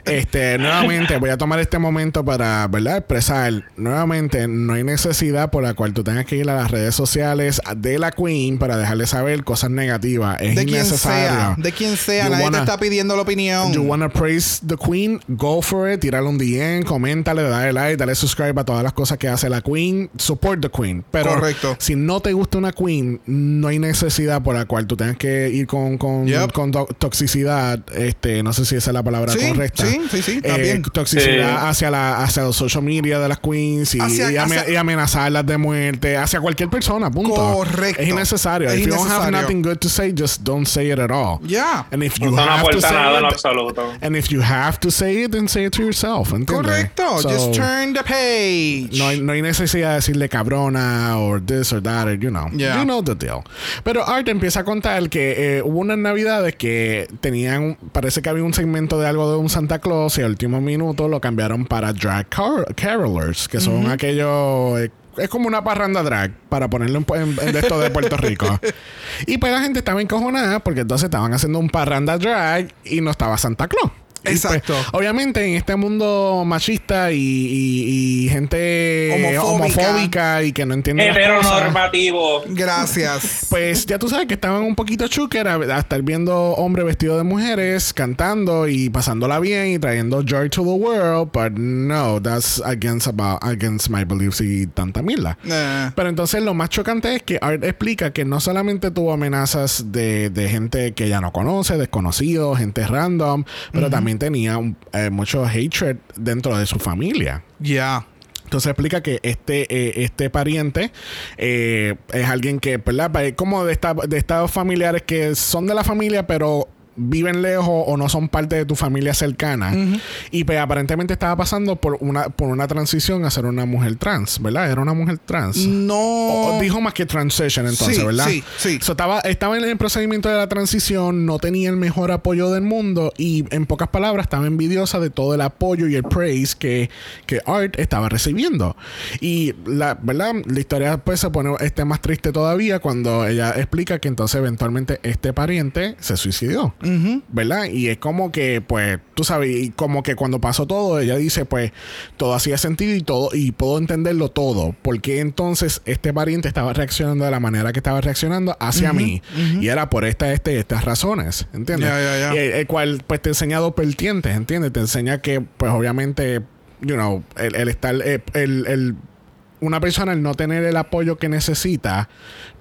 Este, nuevamente, voy a tomar este momento para, ¿verdad? Expresar, nuevamente, no hay necesidad por la cual tú tengas que ir a las redes sociales de la Queen para dejarle saber cosas negativas. Es de innecesario. sea, de quien sea, You nadie te wanna- está pidiendo la opinión. You wanna praise the queen, go for it, tírale un DM, coméntale, dale like, dale subscribe a todas las cosas que hace la queen, support the queen. Pero Correcto. si no te gusta una queen, no hay necesidad por la cual tú tengas que ir con, con, Yep. con to- toxicidad, este, no sé si esa es la palabra Sí, correcta. sí, sí, sí, Eh. Toxicidad Sí. hacia la hacia los social media de las queens y, Hacia- y ame- hacia- y amenazarlas de muerte hacia cualquier persona, punto. Correcto. Es innecesario. Es If you don't have nothing good to say, just don't say it at all. Ya. And if you No have to say nada en lo it, absoluto. And if you have to say it, then say it to yourself. ¿entiendes? Correcto. So, Just turn the page. no hay, no hay necesidad de decirle cabrona or this or that, or, you know. Yeah. You know the deal. Pero Art empieza a contar que eh, hubo unas navidades que tenían, parece que había un segmento de algo de un Santa Claus y al último minuto lo cambiaron para drag car- carolers, que son aquellos... eh, es como una parranda drag, para ponerlo en, en- en de esto de Puerto Rico. y pues la gente estaba encojonada porque entonces estaban haciendo un parranda drag y no estaba Santa Claus. Pues, Exacto. obviamente en este mundo machista y, y- y gente Homofóbica. homofóbica y que no entiende Heteronormativo. Gracias. pues ya tú sabes que estaban un poquito chúquer a, a estar viendo hombres vestidos de mujeres cantando y pasándola bien y trayendo joy to the world, but no, that's against about against my beliefs y tanta mierda. Eh, Pero entonces lo más chocante es que Art explica que no solamente tuvo amenazas de, de gente que ya no conoce, desconocidos, gente random, pero también tenía eh, mucho hatred dentro de su familia. Ya. Entonces explica que este, eh, este pariente eh, es alguien que, ¿verdad? Como de, esta- de estados familiares que son de la familia, pero viven lejos o no son parte de tu familia cercana. Y pues aparentemente estaba pasando por una, por una transición a ser una mujer trans, ¿verdad? Era una mujer trans. No. O dijo más que transition entonces, Sí, ¿verdad? sí, sí. So, estaba, estaba en el procedimiento de la transición, no tenía el mejor apoyo del mundo y en pocas palabras estaba envidiosa de todo el apoyo y el praise que, que Art estaba recibiendo. Y la verdad, la historia pues se pone este más triste todavía cuando ella explica que entonces eventualmente este pariente se suicidó. ¿Verdad? Y es como que, pues, tú sabes, y como que cuando pasó todo, ella dice, pues, todo hacía sentido y todo, y puedo entenderlo todo. Porque entonces este pariente estaba reaccionando de la manera que estaba reaccionando hacia mí. Y era por esta, este, estas razones. ¿Entiendes? Ya, ya, ya. Y el, el cual, pues, te enseña dos vertientes, ¿entiendes? Te enseña que, pues, obviamente, you know, el, el estar, eh, el, el- una persona, el no tener el apoyo que necesita,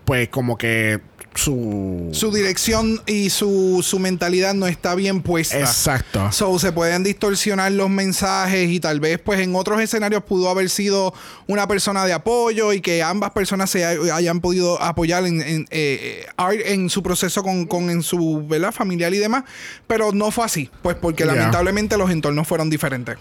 pues, como que su. Su dirección y su, su mentalidad no está bien puesta. Exacto. So, se pueden distorsionar los mensajes y tal vez pues en otros escenarios pudo haber sido una persona de apoyo y que ambas personas se hay- hayan podido apoyar en, en, eh, Art en su proceso con, con en su ¿verdad? familiar y demás, pero no fue así, pues porque Yeah. lamentablemente los entornos fueron diferentes.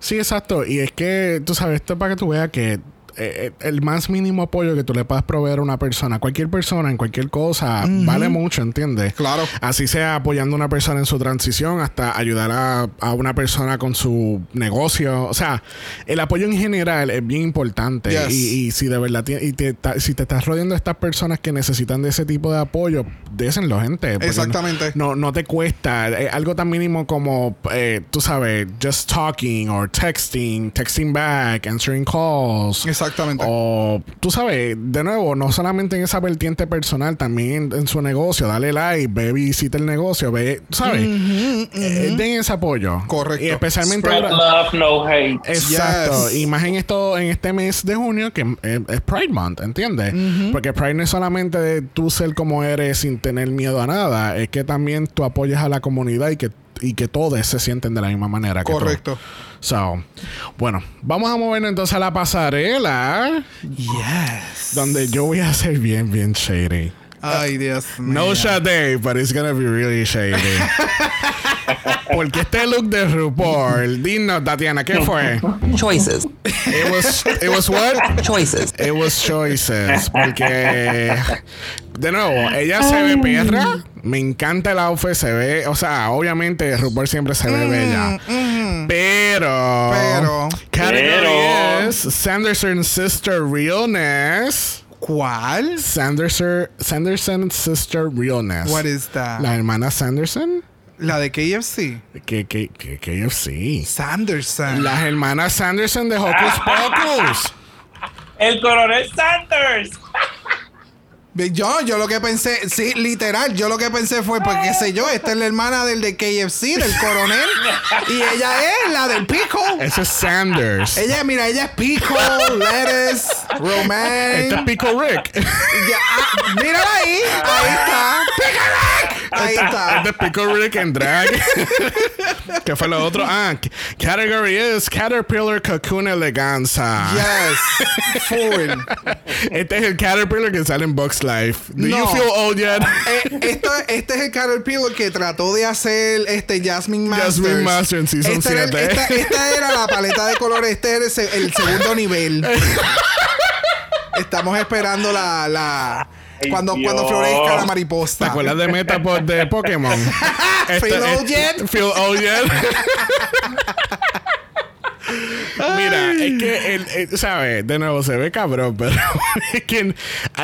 Sí, exacto. Y es que, tú sabes, esto es para que tú veas que eh, eh, el más mínimo apoyo que tú le puedas proveer a una persona, cualquier persona, en cualquier cosa, vale mucho, ¿entiendes? Claro. Así sea apoyando a una persona en su transición, hasta ayudar a, a una persona con su negocio. O sea, el apoyo en general es bien importante. Yes. Y, y si de verdad y te, ta- si te estás rodeando de estas personas que necesitan de ese tipo de apoyo, désenlo, gente. Exactamente. No, no te cuesta. Eh, algo tan mínimo como, eh, tú sabes, just talking or texting, texting back, answering calls. Exactamente. O, tú sabes, de nuevo, no solamente en esa vertiente personal, también en, en su negocio. Dale like, ve, visita el negocio, ve, ¿sabes? Eh, den ese apoyo. Correcto. Y especialmente Spread ahora- love, no hate. Exacto. Yes. Y más en esto, en este mes de junio, que eh, es Pride Month, ¿entiendes? Porque Pride no es solamente de tú ser como eres sin tener miedo a nada, es que también tú apoyas a la comunidad y que, y que todos se sienten de la misma manera que. Correcto. So, bueno, vamos a movernos entonces a la pasarela, Yes. donde yo voy a ser bien, bien shady. Ay, Dios mío. No shade, but it's gonna be really shady. Porque este look de RuPaul, dinos, Tatiana, ¿qué fue? Choices. It was, it was what? Choices. It was choices. Porque, de nuevo, ella se ve perra. Me encanta el outfit. Se ve, o sea, obviamente RuPaul siempre se ve bella. Pero, Pero. category Pero. is Sanderson Sister Realness. ¿Cuál? Sanderson, Sanderson Sister Realness. What is that? La hermana Sanderson. La de KFC. Que, que, que, KFC. Sanderson. Las hermanas Sanderson de Hocus Pocus. El coronel Sanders. Yo, yo lo que pensé, sí, literal, yo lo que pensé fue, pues qué sé yo, esta es la hermana del de KFC, del coronel, y ella es la del pico. Ese es Sanders. Ella, mira, ella es pico, lettuce, romaine. Este es Pico Rick. Ya, ah, mírala ahí, ahí está. Pico Rick. Ahí está. Este es Pico Rick en drag. ¿Qué fue lo otro? Ah, category is Caterpillar Cocoon Eleganza. Yes, full. Este es el Caterpillar que sale en Box Life. Do you No. feel old yet? Eh, esto, este es el Caterpillar que trató de hacer este Jasmine Masters. Jasmine Masters en Season Esta era- 7. esta, esta era la paleta de colores. Este era el, el segundo nivel. Estamos esperando la, la cuando, Dios. cuando florezca la ¿Te mariposa. acuerdas de Metapod de Pokémon? Feel es- old yet? Mira, es que, el, el- ¿sabes? De nuevo, se ve cabrón, pero I can,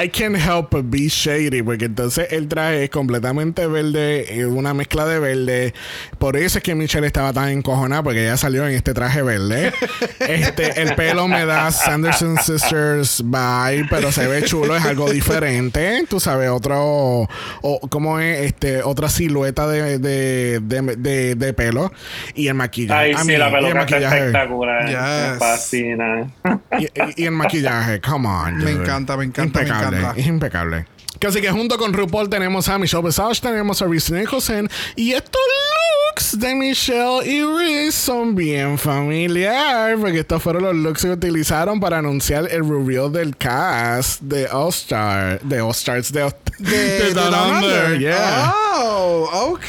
I can help but be shady, porque entonces el traje es completamente verde, eh, una mezcla de verde. Por eso es que Michelle estaba tan encojonada, porque ella salió en este traje verde. Este, el pelo me da Sanderson Sisters vibe, pero se ve chulo, es algo diferente. Tú sabes, otro, o, ¿cómo es? Este, otra silueta de, de, de, de- pelo. Y el maquillaje. Ay, sí, mí, la peluca está maquillaje. Espectacular. Yes. Me fascina. Y, y- y el maquillaje, come on. Me dude. encanta, me encanta, me Impecable, encanta. Es impecable. Así que junto con RuPaul tenemos a Michelle Visage, tenemos a Reese Nicholson y estos looks de Michelle y Reese son bien familiar porque estos fueron los looks que utilizaron para anunciar el reveal del cast de All Star, de All Stars de, De, de de Down Down Under, Under. yeah. Oh, ok.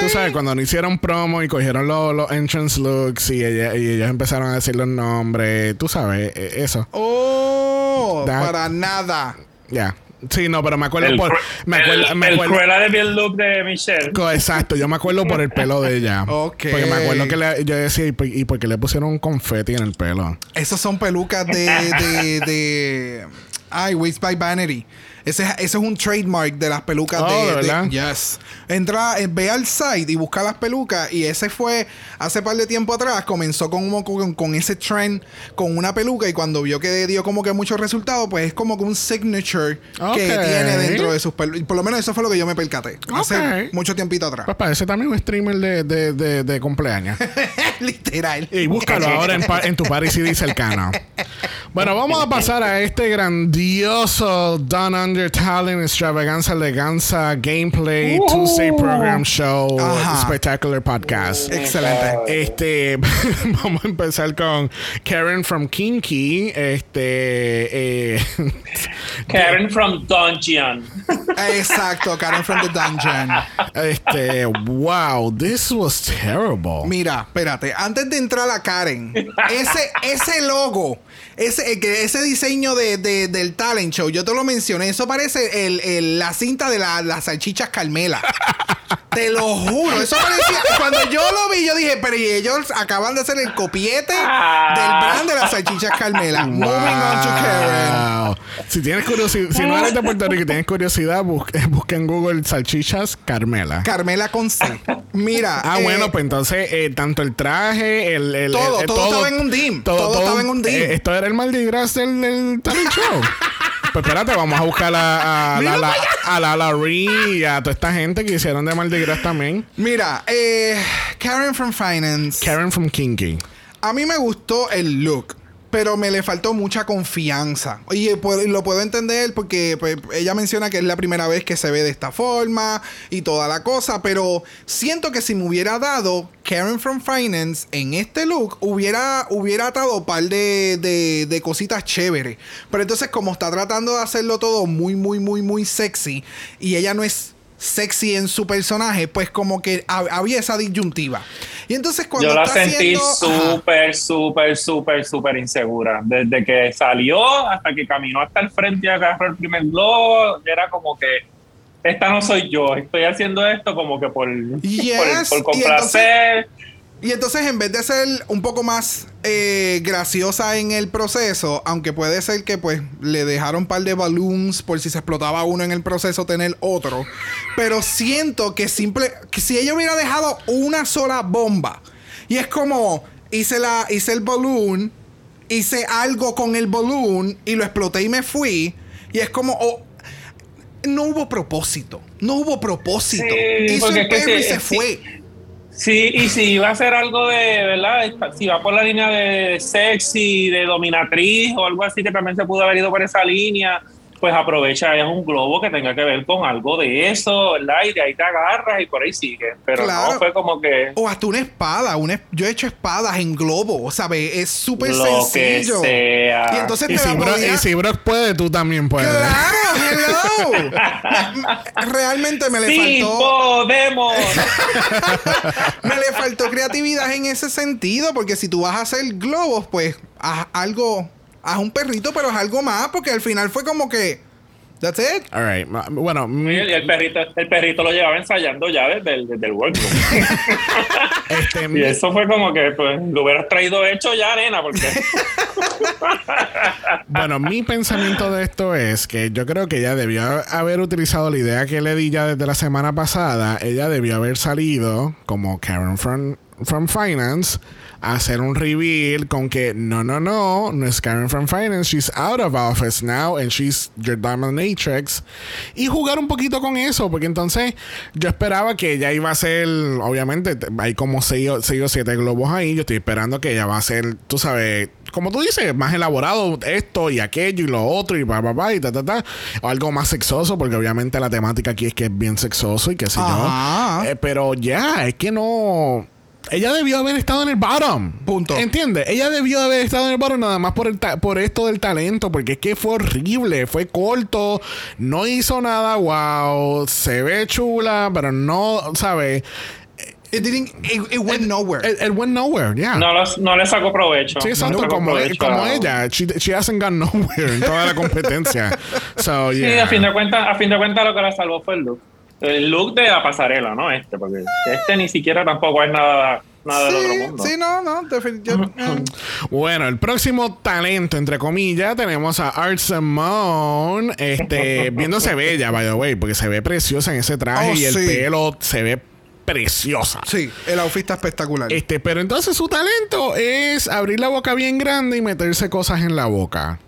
Tú sabes, cuando no hicieron promo y cogieron los, los entrance looks y, ella- y ellos empezaron a decir los nombres, tú sabes, eh, eso. Oh, That- para nada. Ya. Sí, no, pero me acuerdo El, por. Me acuerdo. el, me el acuerdo- Cruella de Bill look de Michelle. Exacto, yo me acuerdo por el pelo de ella. Ok. Porque me acuerdo que le- yo decía, ¿y por, y por qué le pusieron un confeti en el pelo? Esas son pelucas de. de, de ay, Waste by Vanity. Ese, ese es un trademark de las pelucas Oh, de, ¿de? Yes. Entra, eh, ve al site y busca las pelucas. Y ese fue hace par de tiempo atrás. Comenzó con, como con, con ese trend con una peluca. Y cuando vio que dio como que muchos resultados, pues es como que un signature que tiene dentro de sus pelucas. Por lo menos eso fue lo que yo me percaté. Hace Ok. mucho tiempito atrás. Pues parece también un streamer de, de, de, de cumpleaños. Literal. Y búscalo ahora en, en tu Party CD cercano. Bueno, vamos a pasar a este grandioso Down Under Talent Extravaganza Eleganza Gameplay Tuesday Program Show Ajá. Spectacular Podcast. Excelente. Este, vamos a empezar con Karen from Kinky. Este, eh, Karen from Dungeon. Exacto, Karen from the Dungeon. este, wow, this was terrible. Mira, espérate, antes de entrar a Karen, ese, ese logo, ese, eh, ese diseño de, de- del talent show, yo te lo mencioné, eso parece el- el- la cinta de la- las salchichas Carmela. Te lo juro. Eso parecía. Cuando yo lo vi, yo dije, pero y ellos acaban de hacer el copiete Ah. del brand de las salchichas Carmela. Moving on to Karen. Si tienes curiosidad, si no eres de Puerto Rico y tienes curiosidad, busca, busca en Google salchichas Carmela. Carmela con C. Mira. Ah, eh, bueno, pues entonces, eh, tanto el traje, el. el- Todo, el- todo estaba en un dim. Todo estaba en un dim. eh, esto era el Mardi Gras del, del talent show. pues espérate, vamos a buscar a, a, la, la, a la Larry y a toda esta gente que hicieron de Mardi Gras también. Mira, eh, Karen from Finance. Karen from Kinky. A mí me gustó el look, pero me le faltó mucha confianza. Y puedo- lo puedo entender porque pues, ella menciona que es la primera vez que se ve de esta forma y toda la cosa, pero siento que si me hubiera dado Karen from Finance en este look, hubiera, hubiera atado un par de, de, de cositas chéveres. Pero entonces como está tratando de hacerlo todo muy, muy, muy, muy sexy y ella no es sexy en su personaje, pues como que hab- había esa disyuntiva. Y entonces cuando Yo la está sentí súper, súper, súper, súper insegura. Desde que salió hasta que caminó hasta el frente y agarró el primer globo, era como que esta no soy yo, estoy haciendo esto como que por, Yes, por, por y complacer. Y entonces, en vez de ser un poco más eh, graciosa en el proceso, aunque puede ser que pues le dejaron un par de balloons por si se explotaba uno en el proceso, tener otro. Pero siento que simple, que si ella hubiera dejado una sola bomba, y es como hice la, hice el balloon, hice algo con el balloon y lo exploté y me fui, y es como oh, no hubo propósito, no hubo propósito. Sí, Hizo el perro y se sí. fue. Sí, y si va a ser algo de, ¿verdad? Si va por la línea de sexy, de dominatriz o algo así que también se pudo haber ido por esa línea, pues aprovecha, es un globo que tenga que ver con algo de eso, ¿verdad? Y de ahí te agarras y por ahí sigue. Pero Claro. no fue como que O hasta una espada. Una, yo he hecho espadas en globo, ¿sabes? Es súper lo que sencillo. sea. Y entonces Y te si, la Brock, podía- y si Brock puede, tú también puedes. ¡Claro! ¡Hello! Realmente me le ¡Sí faltó... podemos! Me le faltó creatividad en ese sentido. Porque si tú vas a hacer globos, pues haz algo... Haz un perrito, pero haz algo más. Porque al final fue como que... That's it. All right. Bueno, Y el, el perrito, el perrito lo llevaba ensayando ya desde el, desde el workroom. este, Y eso fue como que pues, lo hubieras traído hecho ya, nena, porque Bueno, mi pensamiento de esto es que yo creo que ella debió haber utilizado la idea que le di ya desde la semana pasada. Ella debió haber salido como Karen from, from Finance hacer un reveal con que no, no, no, no es Karen from Finance. She's out of office now and she's your dominatrix. Y jugar un poquito con eso, porque entonces yo esperaba que ella iba a ser, obviamente, hay como 6 o 7 globos ahí. Yo estoy esperando que ella va a ser, tú sabes, como tú dices, más elaborado esto y aquello y lo otro y pa, pa, pa, y ta, ta, ta. O algo más sexoso, porque obviamente la temática aquí es que es bien sexoso y qué sé yo. Eh, pero ya, es que no. Ella debió haber estado en el bottom. Punto. ¿Entiendes? Ella debió haber estado en el bottom nada más por, el ta- por esto del talento, porque es que fue horrible, fue corto, no hizo nada, wow, se ve chula, pero no, ¿sabes? It, didn't, it, it went nowhere. El, el went nowhere, ya. no, los- no le sacó provecho. Sí, No exacto, sacó como, provecho como ella. She, she hasn't gone nowhere en toda la competencia. so, Sí, yeah. a fin de cuentas, a fin de cuentas lo que la salvó fue el look. El look de la pasarela, ¿no? Este, porque este ni siquiera tampoco es nada, nada del otro sí, mundo. sí, no, no. definitivamente. Bueno, el próximo talento, entre comillas, tenemos a Art Simone, este, viéndose bella, by the way, porque se ve preciosa en ese traje Oh, y el sí. pelo se ve preciosa. Sí, el outfit está espectacular. Este, pero entonces su talento es abrir la boca bien grande y meterse cosas en la boca.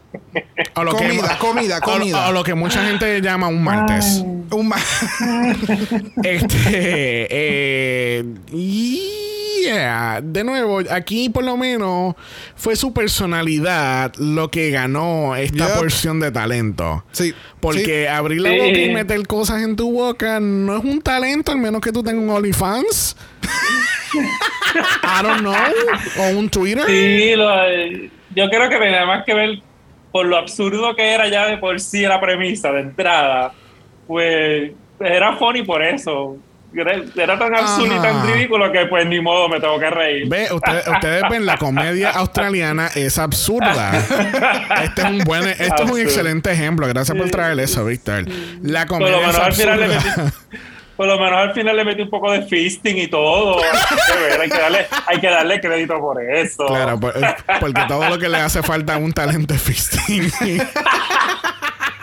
O lo Comida, comida, comida. O, lo que mucha gente llama un martes. Un ma- Este, eh, yeah. De nuevo, aquí por lo menos fue su personalidad lo que ganó esta Yep. porción de talento. Sí. Porque abrir la boca y meter cosas en tu boca no es un talento, al menos que tú tengas un OnlyFans. I don't know. O un Twitter. Sí, lo- yo creo que tenía más que ver por lo absurdo que era ya de por sí la premisa de entrada. Pues era funny por eso. Era, era tan absurdo y tan ridículo que pues ni modo me tengo que reír. Ve, ustedes, ustedes ven, la comedia australiana es absurda. Este es un buen, esto es un excelente ejemplo. Gracias por traer eso, Víctor. La comedia es menos al final le absurda. metí- por lo menos al final le metí un poco de fisting y todo. hay, que darle, hay que darle crédito por eso. Claro, eh, porque todo lo que le hace falta es un talento de fisting.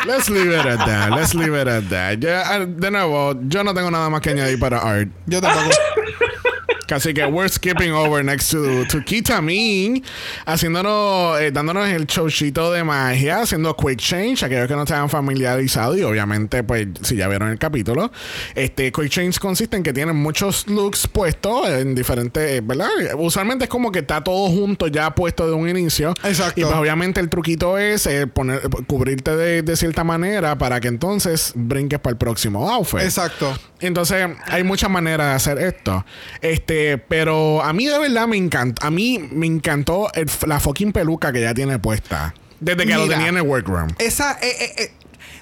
Let's leave it at that. Let's leave it at that. Ah, de nuevo, yo no tengo nada más que añadir para Art. Yo tampoco. Así que we're skipping over next to, to Kitamin, haciéndonos, eh, dándonos el showcito de magia, haciendo quick change, aquellos que no estaban familiarizados y obviamente, pues, si ya vieron el capítulo, este quick change consiste en que tienen muchos looks puestos en diferentes, ¿verdad? Usualmente es como que está todo junto ya puesto de un inicio. Exacto. Y pues obviamente el truquito es eh, poner, cubrirte de, de cierta manera para que entonces brinques para el próximo outfit. Exacto. Entonces, hay muchas maneras de hacer esto. Este, pero a mí de verdad me encantó. A mí me encantó la fucking peluca que ya tiene puesta. Desde que lo tenía en el workroom. Esa, eh, eh, eh,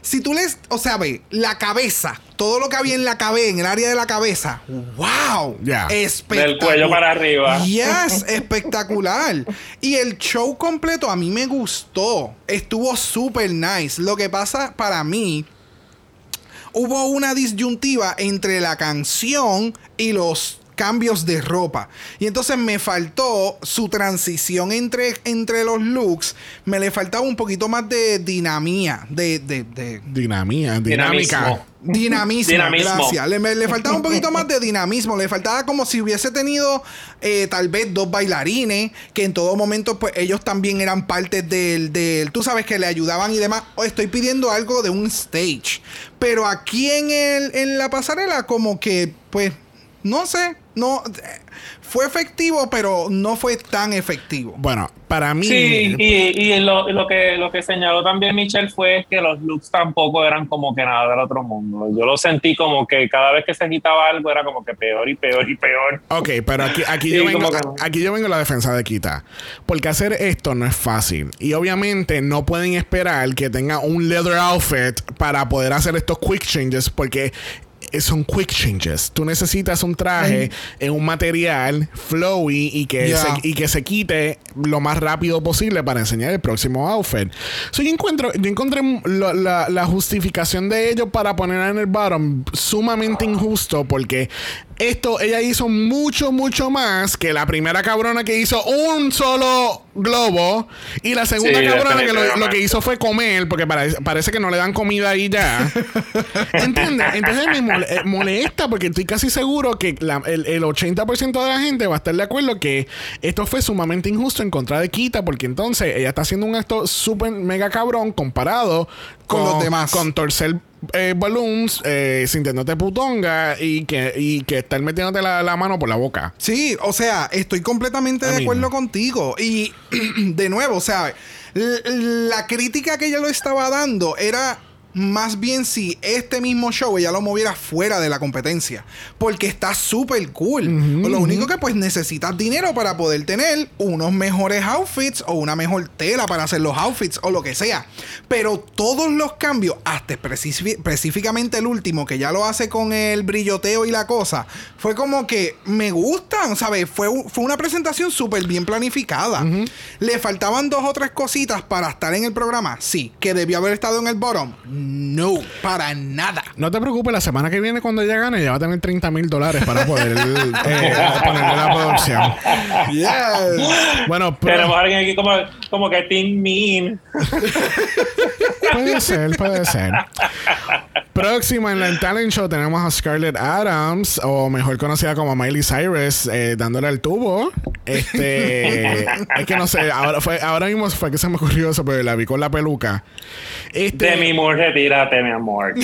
si tú les, o sea, ve, la cabeza, todo lo que había en la cabeza, en el área de la cabeza, wow, Ya. espectacular. Del cuello para arriba. Yes, espectacular. Y el show completo a mí me gustó. Estuvo súper nice. Lo que pasa para mí, hubo una disyuntiva entre la canción y los cambios de ropa. Y entonces me faltó su transición entre, entre los looks. Me le faltaba un poquito más de dinamía. De, de, de Dinamía, dinámica. Dinamismo. Dinamismo, Dinamismo. gracias. Le, me- le faltaba un poquito más de dinamismo. Le faltaba como si hubiese tenido eh, tal vez dos bailarines que en todo momento, pues ellos también eran parte del, del. Tú sabes que le ayudaban y demás. O estoy pidiendo algo de un stage. Pero aquí en, el, en la pasarela, como que, pues, no sé. No. Fue efectivo, pero no fue tan efectivo. Bueno, para mí. Sí, y, y lo, lo que, lo que señaló también Michelle fue que los looks tampoco eran como que nada del otro mundo. Yo lo sentí como que cada vez que se quitaba algo era como que peor y peor y peor. Ok, pero aquí, aquí, Sí, yo vengo, que- aquí yo vengo a la defensa de Kita. Porque hacer esto no es fácil. Y obviamente no pueden esperar que tenga un leather outfit para poder hacer estos quick changes. Porque son quick changes. Tú necesitas un traje en un material flowy y que, se, y que se quite lo más rápido posible para enseñar el próximo outfit. So, yo, encuentro, yo encontré la, la justificación de ellos para ponerla en el bottom sumamente injusto porque esto ella hizo mucho, mucho más que la primera cabrona que hizo un solo globo y la segunda Sí, cabrona que lo, que hizo fue comer porque parece, parece que no le dan comida ahí ya. ¿Entiendes? Entonces me eh, molesta porque estoy casi seguro que la- el, el 80% de la gente va a estar de acuerdo que esto fue sumamente injusto en contra de Kita porque entonces ella está haciendo un acto súper mega cabrón comparado Con los demás. Con torcer eh, balloons, eh, sintiéndote putonga y que, y que estar metiéndote la, la mano por la boca. Sí, o sea, estoy completamente de acuerdo contigo. Y de nuevo, o sea, la crítica que ella lo estaba dando era más bien si este mismo show ella lo moviera fuera de la competencia. Porque está súper cool. Lo único que pues necesitas dinero para poder tener unos mejores outfits o una mejor tela para hacer los outfits o lo que sea. Pero todos los cambios, hasta específicamente el último, que ya lo hace con el brilloteo y la cosa, fue como que me gustan, ¿sabes? Fue, fue una presentación súper bien planificada. Le faltaban dos o tres cositas para estar en el programa. Sí. Que debió haber estado en el bottom. No, para nada. No te preocupes, la semana que viene cuando ella gane, ella va a tener 30 mil dólares para poder eh, ponerle la producción. Yes. Bueno, pero Tenemos a alguien aquí como, como que Team Mean. puede ser, puede ser. Próxima en la en Talent Show tenemos a Scarlett Adams, o mejor conocida como Miley Cyrus, eh, dándole al tubo. Este, es que no sé, ahora, fue, ahora mismo fue que se me ocurrió eso, pero la vi con la peluca. Este, De mi amor, retírate, mi amor.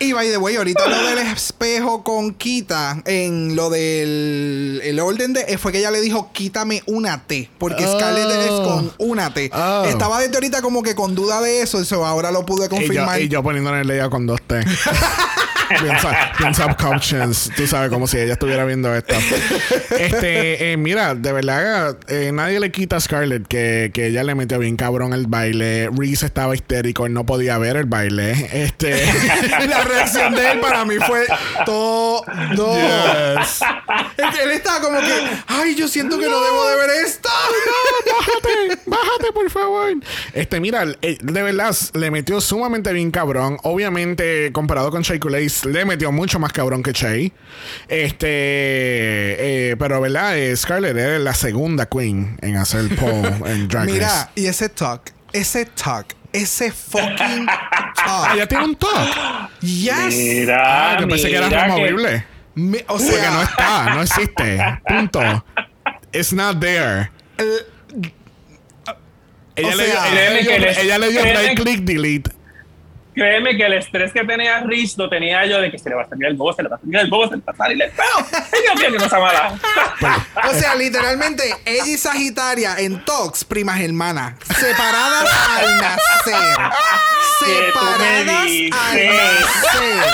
Y by the way, ahorita lo del espejo con Kita, en lo del el orden de eh, fue que ella le dijo quítame una T, porque Oh. Scarlett es con una T. Oh. Estaba desde ahorita como que con duda de eso, eso ahora lo pude y yo, confirmar. y yo poniéndole el leído con dos T. bien, sub- bien subconscious. Tú sabes, como si ella estuviera viendo esto. Este, eh, mira, de verdad, eh, nadie le quita a Scarlett que, que ella le metió bien cabrón el baile. Reese estaba histérico, él no podía ver el baile. Este. la reacción de él para mí fue todo. Yes. Él, él estaba como que, ay, yo siento que no, debo de ver esto. bájate, bájate, por favor. Este, mira, eh, de verdad, le metió sumamente bien cabrón. Obviamente, comparado con Shea Le metió mucho más cabrón que Shea. Este, eh, pero, ¿verdad? Eh, Scarlett es la segunda queen en hacer el poll en Drag Race. Mira, y ese talk, ese talk, ese fucking Ah, talk. ya tiene un top. Yes. Mira, Ah, yo pensé que era removible. O Porque sea, no está, no existe. Punto. It's not there. el- Ella, O le, dio, sea, ella, le dio, que ella le right click delete. Créeme que el estrés que tenía Rich lo tenía yo de que se le va a salir el bobo, se le va a salir el bobo, se le va a salir el mío, qué cosa mala. o sea, literalmente, ella y Sagitaria en talks, primas hermanas, separadas al nacer. Que Separadas al nacer.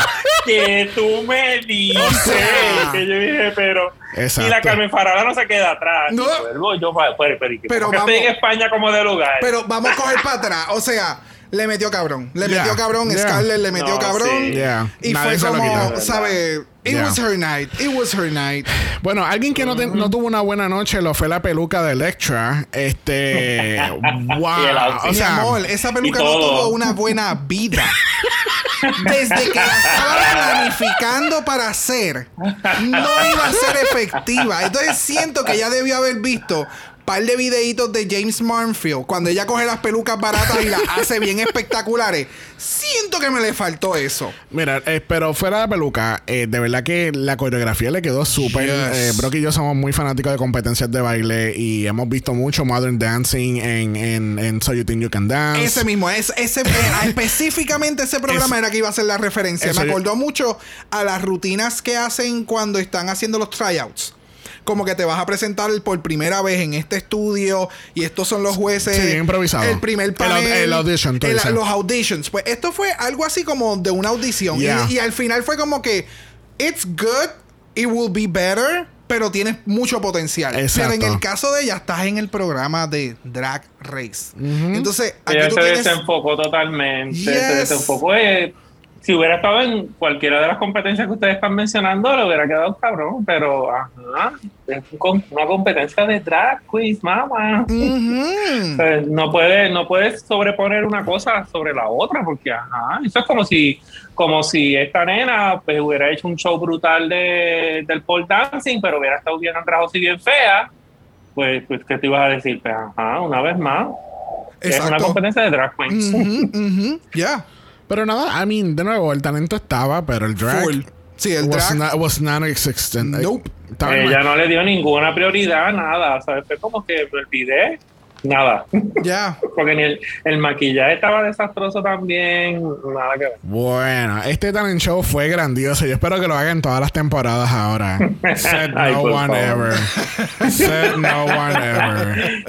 que tú me dices. sea. que yo dije, pero. Exacto. Y la Carmen Farala no se queda atrás. No. Yo, pa- pero, pero. Pero ¿Por qué estoy vamos- en España como de lugar. Pero vamos a coger para atrás. O sea, le metió cabrón. Le Yeah. metió cabrón. Yeah. Scarlett le metió No, cabrón. sí. Yeah. Y Nadie fue como, quitó. ¿sabe? It Yeah. was her night. It was her night. Bueno, alguien que no, te- no tuvo una buena noche lo fue la peluca de Electra. Este. wow. El. O Mi sea, amor, esa peluca no tuvo una buena vida. Desde que la estaba planificando para hacer, no iba a ser efectiva. Entonces siento que ella debió haber visto par de videitos de James Marnfield cuando ella coge las pelucas baratas y las hace bien espectaculares. Siento que me le faltó eso. Mira, eh, pero fuera de la peluca, eh, de verdad que la coreografía le quedó súper. Yes. Eh, Brock y yo somos muy fanáticos de competencias de baile y hemos visto mucho Modern Dancing en, en, en So You Think You Can Dance. Ese mismo, es, ese, eh, específicamente ese programa Es- era que iba a ser la referencia. Me yo- acordó mucho a las rutinas que hacen cuando están haciendo los tryouts. Como que te vas a presentar por primera vez en este estudio y estos son los jueces. Sí, bien improvisado. El primer El panel. au- el audition, el- los auditions. Pues esto fue algo así como de una audición. Y- Yeah. Y, al final fue como que, it's good, it will be better, pero tienes mucho potencial. Exacto. Pero en el caso de ella, estás en el programa de Drag Race. Entonces, aquí Ella tú se tienes... desenfocó totalmente. Yes. Se desenfocó. eh, si hubiera estado en cualquiera de las competencias que ustedes están mencionando, le hubiera quedado cabrón. Pero, ajá, es una competencia de drag quiz, mamá. O sea, no puedes no puedes sobreponer una cosa sobre la otra porque ajá, eso es como si como si esta nena pues hubiera hecho un show brutal de, del pole dancing pero hubiera estado bien andrajosa y bien fea pues pues qué te ibas a decir pues ajá una vez más es una competencia de drag queens. Ya. Pero nada, I mean, de nuevo, el talento estaba, pero el drag. Full. Sí, el was drag. not, was non-existent. Nope. Ella mal. no le dio ninguna prioridad nada ¿sabes? fue como que me olvidé nada Ya. porque ni el, el maquillaje estaba desastroso también nada que ver Bueno, este talent show fue grandioso. Yo espero que lo hagan todas las temporadas ahora. Said no one favor. ever. Said no one ever.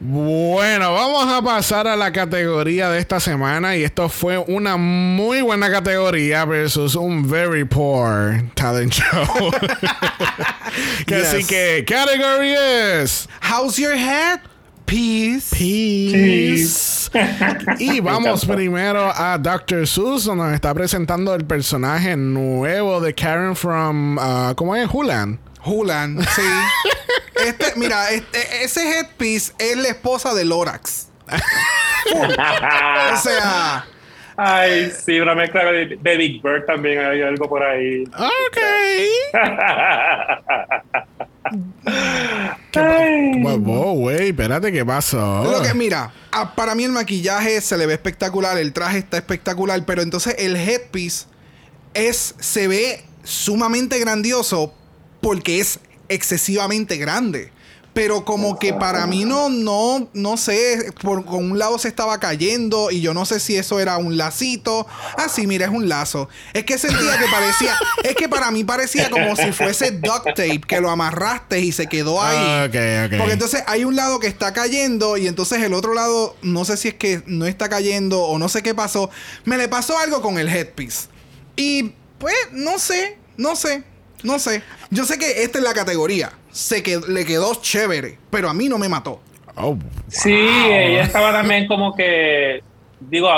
Bueno, vamos a pasar a la categoría de esta semana y esto fue una muy buena categoría versus un very poor talent show. que Así que category es How's your head? Peace. Peace. y vamos primero a Dr. Seuss, donde nos está presentando el personaje nuevo de Karen from, uh, ¿cómo es? Hulan. Hulan, sí. Este, mira, este- ese headpiece es la esposa de Lorax. O sea, Ay, sí, una mezcla de, de Big Bird también hay algo por ahí. Ok. Ay. Wow, güey, espérate, ¿qué pasó? lo que, mira, para mí el maquillaje se le ve espectacular, el traje está espectacular, pero entonces el headpiece es, se ve sumamente grandioso porque es excesivamente grande. Pero como que para mí no, no, no sé, por con un lado se estaba cayendo y yo no sé si eso era un lacito. Ah, sí, mira, es un lazo. Es que sentía que parecía, es que para mí parecía como si fuese duct tape, que lo amarraste y se quedó ahí. Ah, ok, ok. Porque entonces hay un lado que está cayendo y entonces el otro lado no sé si es que no está cayendo o no sé qué pasó. Me le pasó algo con el headpiece. Y pues no sé, no sé, no sé. Yo sé que esta es la categoría. Sé que le quedó chévere, pero a mí no me mató. Oh, Sí, ella estaba también como que, digo,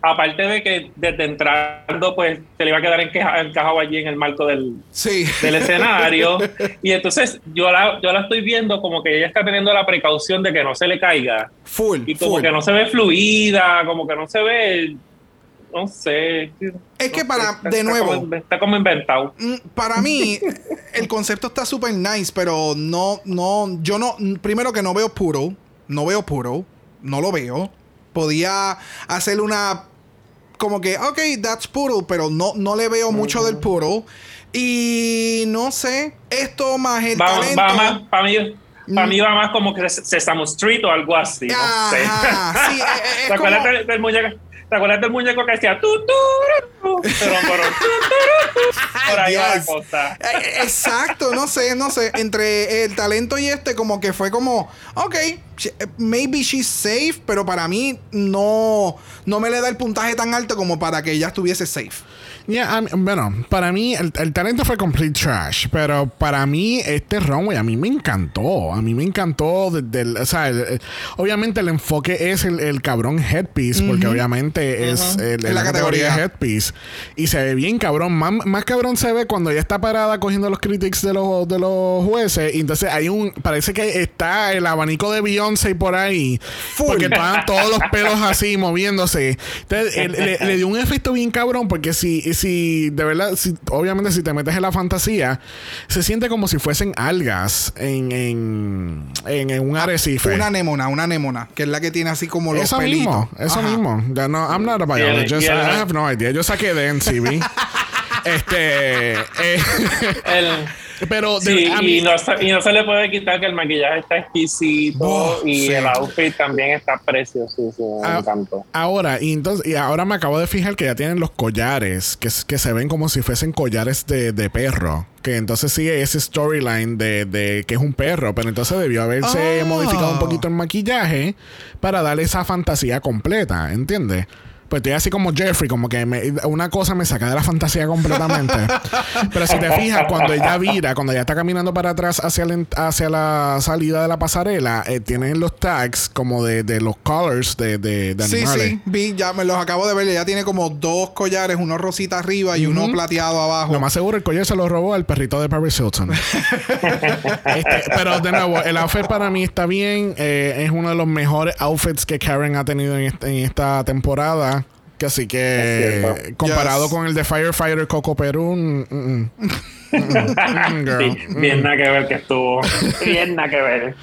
aparte de que desde entrando, pues se le iba a quedar encaja- encajado allí en el marco del, Sí. del escenario. y entonces yo la, yo la estoy viendo como que ella está teniendo la precaución de que no se le caiga. Full. Y como full. que no se ve fluida, como que no se ve, no sé. Es que no para- sé, de está nuevo- como- está como inventado. Mm, Para mí, el concepto está súper nice, pero no, no, yo no, primero que no veo puro, no veo puro, no lo veo. Podía hacer una, como que, ok, that's puro, pero no, no le veo mucho del puro. Y no sé, esto más el Va, talento. va más, para mí, para Mm. mí va más como que Sesame Street o algo así. No sé. Ajá, sí, eh, es ¿Te acuerdas como- del, del muñeco? ¿Te acuerdas del muñeco que decía pero, pero, tu, tu, por ahí va la cosa. Exacto, no sé, no sé. Entre el talento y este, como que fue como, ok, maybe she's safe, pero para mí no, no me le da el puntaje tan alto como para que ella estuviese safe. Yeah, a mí- bueno, para mí el, el talento fue complete trash, pero para mí este runway a mí me encantó, a mí me encantó desde el, o sea, el- obviamente el enfoque es el, el cabrón headpiece, porque obviamente es el- la la categoría categoría. headpiece y se ve bien cabrón, más, más cabrón se ve cuando ella está parada cogiendo los critics de los de los jueces y entonces hay un parece que está el abanico de Beyoncé por ahí, porque estaban todos los pelos así moviéndose. Entonces, el- le, le dio un efecto bien cabrón porque si, si de verdad, si, obviamente si te metes en la fantasía, se siente como si fuesen algas en, en, en, en un arrecife. Una anémona, una anémona, que es la que tiene así como los eso pelitos. mismo, eso Ajá. mismo. Ya no, I'm not a biologist. I have no idea. Yo saqué de NCB. este. eh, El- pero de- sí, a mí- y, no, se- y no se le puede quitar que el maquillaje está exquisito Oh, y sí. el outfit también está preciosísimo. Ah, Me encantó. Ahora, y entonces, y ahora me acabo de fijar que ya tienen los collares, que, que se ven como si fuesen collares de, de perro. Que entonces sigue ese storyline de, de que es un perro, pero entonces debió haberse Ah. modificado un poquito el maquillaje para darle esa fantasía completa, ¿entiendes? Pues estoy así como Jeffrey, como que me- una cosa me saca de la fantasía completamente. Pero si te fijas, cuando ella vira, cuando ella está caminando para atrás hacia, la en- hacia la salida de la pasarela, eh, tienen los tags como de, de los colors de, de, de Sí, animales. sí, vi, ya me los acabo de ver. Ya tiene como dos collares, uno rosita arriba y uno plateado abajo. Lo más seguro, el collar se lo robó al perrito de Paris Hilton. Este, pero de nuevo, el outfit para mí está bien. eh, es uno de los mejores outfits que Karen ha tenido en, est- en esta temporada. Que así que, comparado Yes. con el de Firefighter Coco Perú, mm, mm, mm. Mm, mm. Sí, bien nada que ver que estuvo. Bien nada que ver.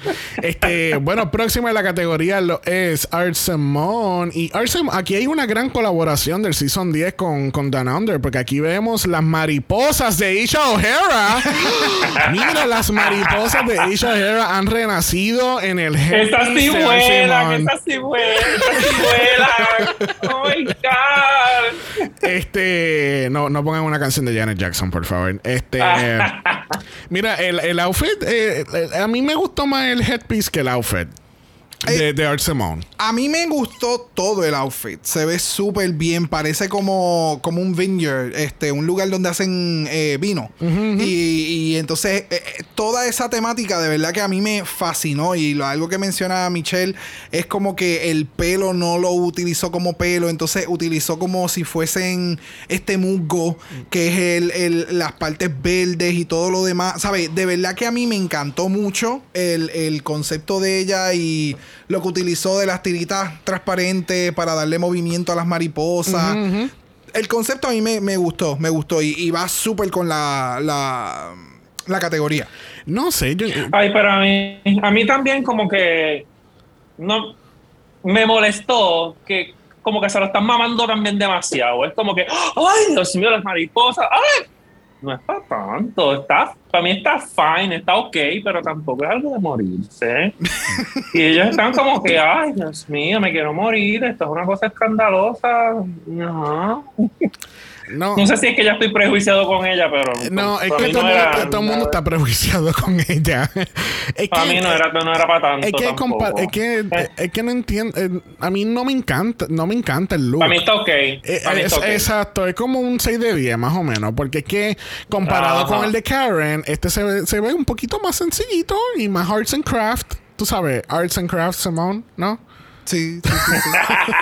Este, bueno, próxima en la categoría lo es Art Simone. Y Art Simone, aquí hay una gran colaboración del Season 10 con, con Down Under, porque aquí vemos las mariposas de Isha O'Hara. Mira, las mariposas de Isha O'Hara han renacido en el Esta sí headpiece de Art vuela, Simone. esta sí vuela, esta sí vuela. Oh my God. Este, no, no pongan una canción de Janet Jackson, por favor. Este, mira, el, el outfit, eh, a mí me gustó más el headpiece que el outfit de, de Art Simone. A mí me gustó todo el outfit. Se ve súper bien. Parece como, como un vineyard, este, un lugar donde hacen eh, vino. Y, y entonces eh, eh, toda esa temática de verdad que a mí me fascinó. Y lo, algo que menciona Michelle es como que el pelo no lo utilizó como pelo. Entonces utilizó como si fuesen este musgo, que es el, el- las partes verdes y todo lo demás. ¿Sabes? De verdad que a mí me encantó mucho el, el concepto de ella y lo que utilizó de las tiritas transparentes para darle movimiento a las mariposas. El concepto a mí me, me gustó, me gustó. Y, y va súper con la, la, la categoría. No sé, yo, Ay, pero a mí, a mí también como que no me molestó que como que se lo están mamando también demasiado. Es como que, ay, Dios mío, las mariposas, ay, no es para tanto, está, para mí está fine, está ok, pero tampoco es algo de morirse. y ellos están como que, ay, Dios mío, me quiero morir, esto es una cosa escandalosa. Ajá. No. No sé si es que ya estoy prejuiciado con ella, pero No, es que todo, no el mundo, era- todo el mundo está prejuiciado con ella. Es Para mí no era, no era para tanto. Es que, compa- es que, Eh, es que no entiendo. eh, a mí no me encanta, no me encanta el look. Para mí está ok. Eh, es-. Exacto, es como un 6 de 10 más o menos, porque es que comparado Ajá. con el de Karen, este se ve, se ve un poquito más sencillito y más arts and craft. Tú sabes, arts and craft, Simone, ¿no? Sí, sí, sí, sí.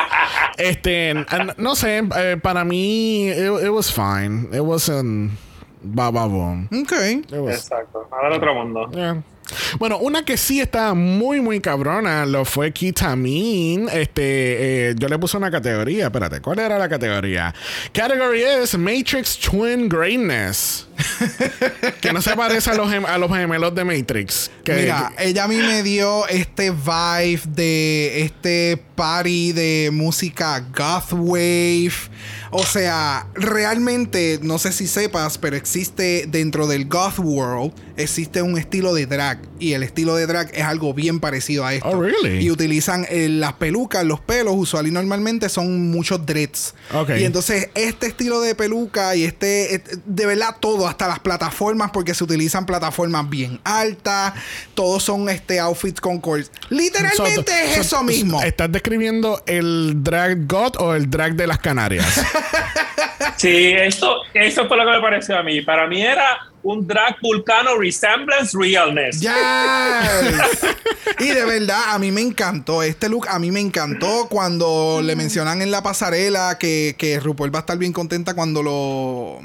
Este, n- no sé, eh, para mí, it, it was fine. It wasn't ba ba boom. ok. It was- Exacto. Nada del otro mundo. Yeah. Bueno, una que sí está muy, muy cabrona lo fue Kitamin. Este, eh, yo le puse una categoría. Espérate, ¿cuál era la categoría? Category es Matrix Twin Greatness. que no se parece a los, a los gemelos de Matrix. Que, Mira, ella a mí me dio este vibe de este party de música goth wave. O sea, realmente, no sé si sepas, pero existe dentro del goth world, existe un estilo de drag. Y el estilo de drag es algo bien parecido a esto. Oh, really? Y utilizan eh, las pelucas, los pelos, usual y normalmente son muchos dreads. Y entonces, este estilo de peluca y este, et- de verdad, todo, hasta las plataformas, porque se utilizan plataformas bien altas, todos son este outfits con cords. Literalmente So- es so- eso mismo. ¿Estás describiendo el drag god o el drag de las Canarias? Sí, esto, eso fue lo que me pareció a mí. Para mí era un drag vulcano resemblance realness. Yes. y de verdad, a mí me encantó. Este look a mí me encantó cuando le mencionan en la pasarela que, que RuPaul va a estar bien contenta cuando lo,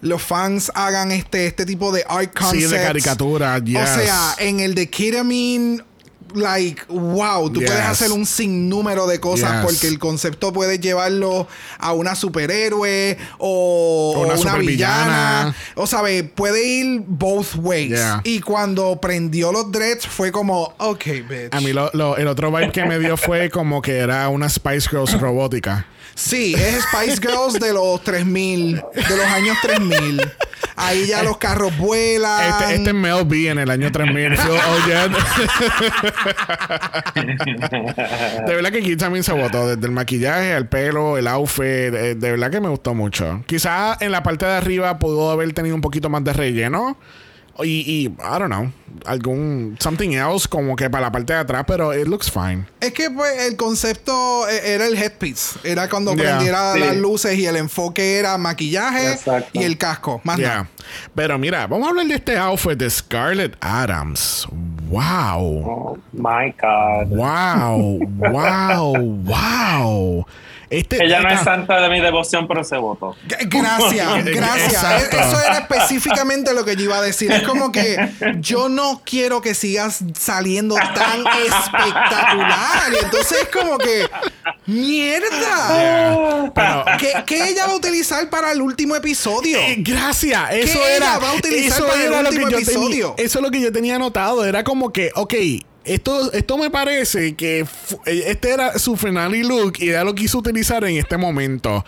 los fans hagan este, este tipo de art sí, concepts. de caricatura. Yes. O sea, en el de Ketamine, like, wow, tú Yes. puedes hacer un sinnúmero de cosas Yes. porque el concepto puede llevarlo a una superhéroe o, O una villana. O sabe, puede ir both ways. Yeah. Y cuando prendió los dreads fue como, ok, bitch. A mí lo- lo- el otro vibe que me dio fue como que era una Spice Girls robótica. Sí, es Spice Girls de los 3000, de los años 3000. Ahí ya los carros vuelan. Este, este es Mel B en el año 3000. Phil Ollett. de verdad que aquí también se votó. Desde el maquillaje, el pelo, el outfit. eh, De verdad que me gustó mucho. Quizás en la parte de arriba pudo haber tenido un poquito más de relleno. Y, y, I don't know, algún something else como que para la parte de atrás, pero it looks fine. Es que pues el concepto eh, era el headpiece. Era cuando Yeah. prendiera Sí. las luces y el enfoque era maquillaje Exacto. y el casco. Más Yeah. nada. Pero mira, vamos a hablar de este outfit de Scarlett Adams. Wow. Oh my God. Wow, wow, wow. Este, Ella no es santa de mi devoción, pero se votó. Gracias, gracias. Exacto. E- Eso era específicamente lo que yo iba a decir. Es como que yo no quiero que sigas saliendo tan espectacular. Y entonces es como que, mierda. Pero, ¿Qué, qué ella va a utilizar para el último episodio? eh, gracias, eso ¿Qué era. ella va a utilizar eso para el último episodio? tenía. Eso es lo que yo tenía anotado. Era como que, ok. Esto, esto me parece que eh, este era su finale look y ella lo quiso utilizar en este momento.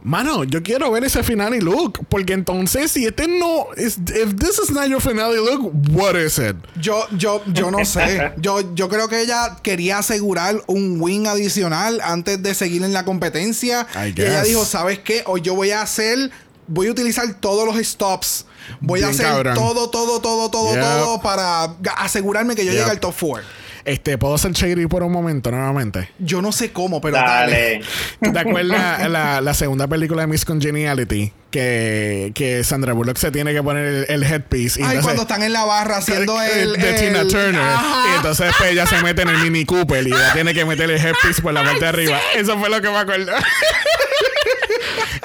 Mano, yo quiero ver ese finale look. Porque entonces, si este no. is- If this is not your finale look, what is it? Yo, yo, yo no sé. Yo, yo creo que ella quería asegurar un win adicional antes de seguir en la competencia. I Y ella dijo, ¿sabes qué? Hoy yo voy a hacer, voy a utilizar todos los stops. Voy a Bien hacer cabrón. todo, todo, todo, todo, Yep. todo para asegurarme que yo Yep. llegue al top 4. Este, ¿puedo ser shady por un momento nuevamente? Yo no sé cómo, pero dale. Dale. ¿Tú ¿Te acuerdas la, la segunda película de Miss Congeniality? Que, que Sandra Bullock se tiene que poner el, el headpiece. y Ay, entonces- cuando están en la barra haciendo el. de el- Tina Turner. Ajá. Y entonces después ella se mete en el Mini Cooper y ella tiene que meter el headpiece por la parte de arriba. Eso fue lo que me acuerdo.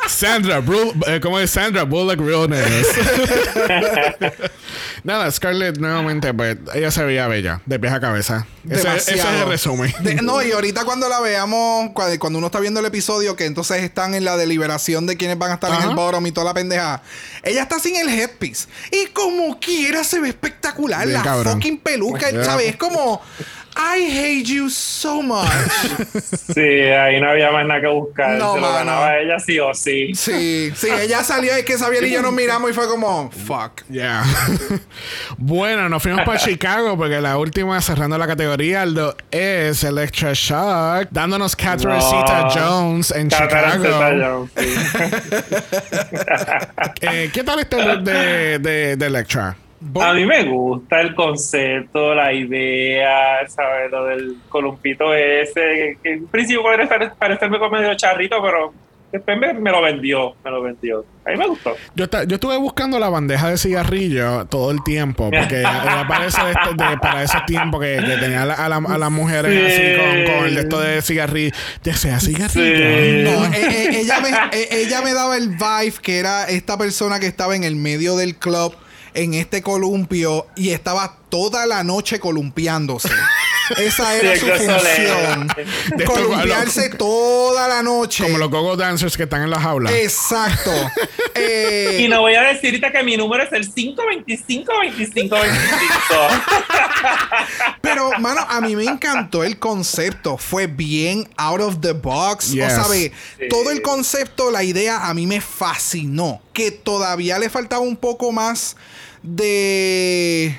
Sandra, Bru- eh, ¿cómo es Sandra Bullock Realness? Nada, Scarlett nuevamente, pues ella se veía bella, de pies a cabeza. Ese, ese es el resumen. De- no, y ahorita cuando la veamos, cua- cuando uno está viendo el episodio, que entonces están en la deliberación de quiénes van a estar en el bottom y toda la pendeja. Ella está sin el headpiece. Y como quiera se ve espectacular. Bien la cabrón. fucking peluca, Yeah. ¿sabes? Es como. I hate you so much. Sí, ahí no había más nada que buscar. No, Se lo ganaba ella sí o sí. Sí, sí, ella salió y que Xavier y yo nos miramos y fue como, fuck. Yeah. bueno, nos fuimos para Chicago porque la última cerrando la categoría lo es Electra Shock, dándonos Catherine Zeta Jones en Catherine Chicago. Zeta-Jones, sí. Eh, ¿Qué tal este look de, de, de Electra? A mí me gusta el concepto, la idea, ¿sabes? Lo del columpito ese, que, en principio estar- parecerme como medio charrito, pero después me, me lo vendió, me lo vendió. A mí me gustó. Yo, yo estuve buscando la bandeja de cigarrillo todo el tiempo, porque ella parece de de- para ese tiempo que, que tenía a, la- a la- a las mujeres Sí. así con, con el de esto de cigarrillo. Ya sea cigarrillo. Sí. No, eh, eh, ella, me, eh, ella me daba el vibe que era esta persona que estaba en el medio del club en este columpio y estaba toda la noche columpiándose. Esa era Sí, su función. De Columpiarse toda la noche. Como los gogo dancers que están en las jaulas. Exacto. Eh, Y no voy a decir ahorita que mi número es el 525 25 25. Pero, mano, a mí me encantó el concepto. Fue bien out of the box. Yes. O sabe, Sí. todo el concepto, la idea, a mí me fascinó. Que todavía le faltaba un poco más de.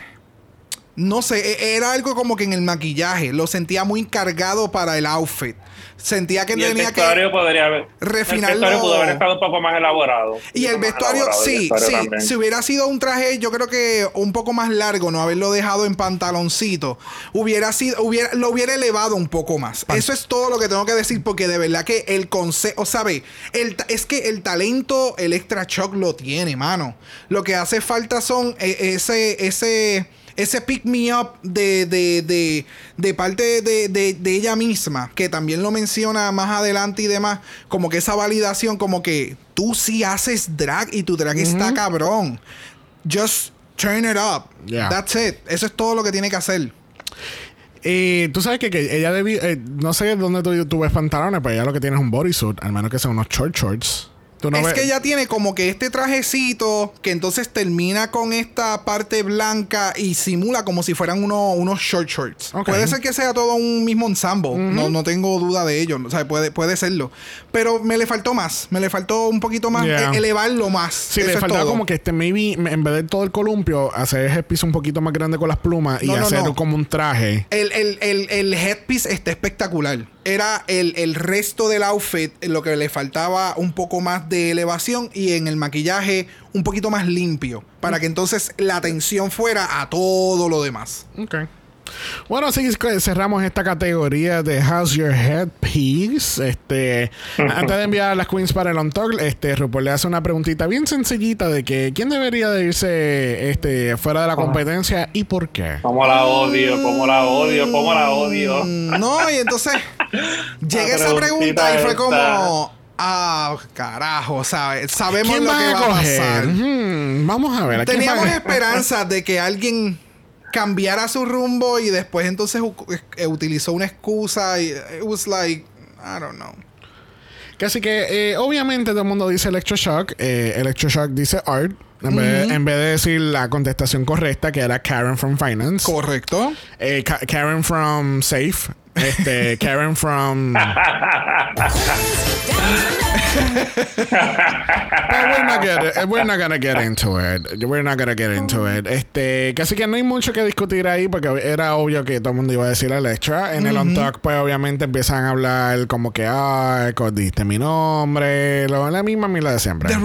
No sé, e- era algo como que en el maquillaje. Lo sentía muy cargado para el outfit. Sentía que Y tenía vestuario que. podría haber. refinarlo. El vestuario pudo haber estado un poco más elaborado. Y el vestuario, el sí, vestuario sí. también. Si hubiera sido un traje, yo creo que un poco más largo, no haberlo dejado en pantaloncito, hubiera sido, hubiera, lo hubiera elevado un poco más. Eso es todo lo que tengo que decir, porque de verdad que el concepto, ¿sabe? El, ta- es que el talento, el extra shock lo tiene, mano. Lo que hace falta son eh, ese, ese. Ese pick me up de, de, de, de parte de, de- de ella misma, que también lo menciona más adelante y demás, como que esa validación, como que tú sí haces drag y tu drag está cabrón. Just turn it up. Yeah. That's it. Eso es todo lo que tiene que hacer. Y tú sabes que, que ella debía. eh, no sé dónde tú, tú ves pantalones, pero ella lo que tiene es un bodysuit, al menos que sean unos short shorts. No es ves- que ella tiene como que este trajecito que entonces termina con esta parte blanca y simula como si fueran uno- unos short shorts. Ok. Puede ser que sea todo un mismo ensemble. no, no tengo duda de ello. O sea, puede, puede serlo. Pero me le faltó más. Me le faltó un poquito más Yeah. e- elevarlo más. Sí, Eso le faltaba como que este, maybe, en vez de todo el columpio, hacer el piso un poquito más grande con las plumas y No, no, hacer como un traje. El, el, el, el headpiece está espectacular. Era el, el resto del outfit lo que le faltaba un poco más de elevación y en el maquillaje un poquito más limpio. Para que entonces la atención fuera a todo lo demás. Ok. Bueno, así que cerramos esta categoría de How's Your Headpiece. Este, antes de enviar a las queens para el on Talk, este, RuPaul le hace una preguntita bien sencillita de que quién debería de irse este, fuera de la competencia y por qué. Cómo la odio, cómo la odio, cómo la odio. Mm, No, y entonces llega La esa pregunta y fue como... Ah, carajo, ¿sabes? Sabemos ¿Quién lo que a va a coger? pasar. Hmm, vamos a ver. ¿a Teníamos van a- esperanza de que alguien cambiara su rumbo y después entonces u- eh, utilizó una excusa y it was like I don't know. Así que, eh, obviamente, todo el mundo dice Electroshock. Eh, Electroshock dice Art. En, vez, en vez de decir la contestación correcta, que era Karen from Finance. Correcto. Eh, Ka- Karen from Safe. Este, Karen from. We're not, gonna, we're not gonna get into it. We're not gonna get into it. Este, casi que no hay mucho que discutir ahí porque era obvio que todo el mundo iba a decir Electra. En el On Talk, pues obviamente empiezan a hablar como que, ah, diste mi nombre. Lo, la misma mila de siempre. The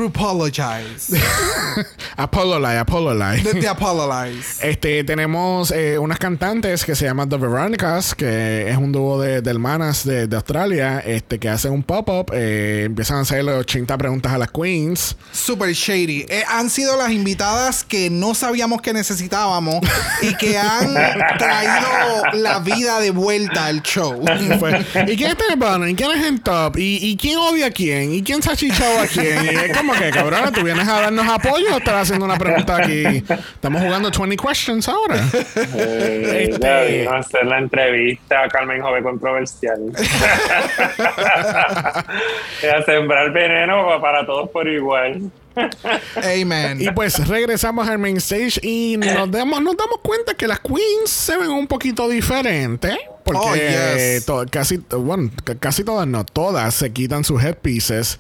Lie, Apollo Lie. The, the apologize. Este, tenemos eh, unas cantantes que se llaman The Veronicas, que es un dúo de, de hermanas de, de Australia, este, que hacen un pop-up, eh, empiezan a hacer 80 preguntas a las queens. Super shady. Eh, han sido las invitadas que no sabíamos que necesitábamos y que han traído la vida de vuelta al show. Y fue, ¿Y quién está en el bottom? ¿Y quién es en top? ¿Y, y quién odia a quién? ¿Y quién se ha chichado a quién? Y es como que, cabrón, tú vienes a darnos apoyo o estás haciendo una pregunta aquí. Estamos jugando 20 questions ahora. Eh, Este- Ya vino a hacer la entrevista a Carmen Jove controversial. a sembrar veneno para todos por igual. Amen. Y pues regresamos al main stage y nos damos, nos damos cuenta que las queens se ven un poquito diferentes. Porque Oh, yes. casi, bueno, casi todas, no todas, se quitan sus headpieces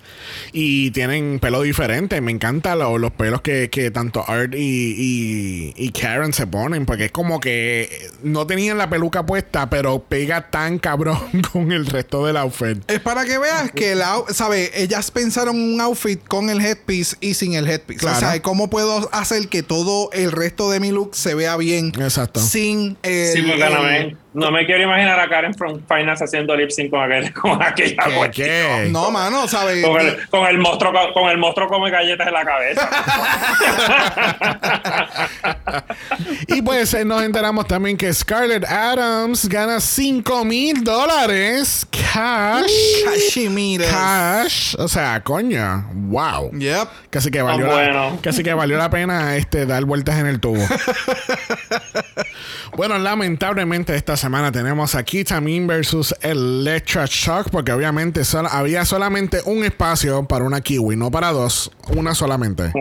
y tienen pelo diferente. Me encantan lo- los pelos que, que tanto Art y, y, y Karen se ponen, porque es como que no tenían la peluca puesta, pero pega tan cabrón con el resto del outfit. Es para que veas que el out- ¿sabe? Ellas pensaron un outfit con el headpiece y sin el headpiece. Claro. O sea, ¿cómo puedo hacer que todo el resto de mi look se vea bien? Exacto. Sin el, Simultáneamente. No me quiero imaginar a Karen from Finance haciendo lip sync con, aquel, con aquella ¿Qué? No, mano, ¿sabes? Con el, con el monstruo co- con el monstruo come galletas en la cabeza. Y pues eh, nos enteramos también que Scarlett Adams gana 5 mil dólares cash. Cachemira. Cash. O sea, coño. Wow. Yep. Casi que valió, la, bueno. casi que valió la pena este, dar vueltas en el tubo. bueno, lamentablemente esta semana tenemos a Kitamin versus Electra Shock porque obviamente había solamente un espacio para una kiwi, no para dos, una solamente.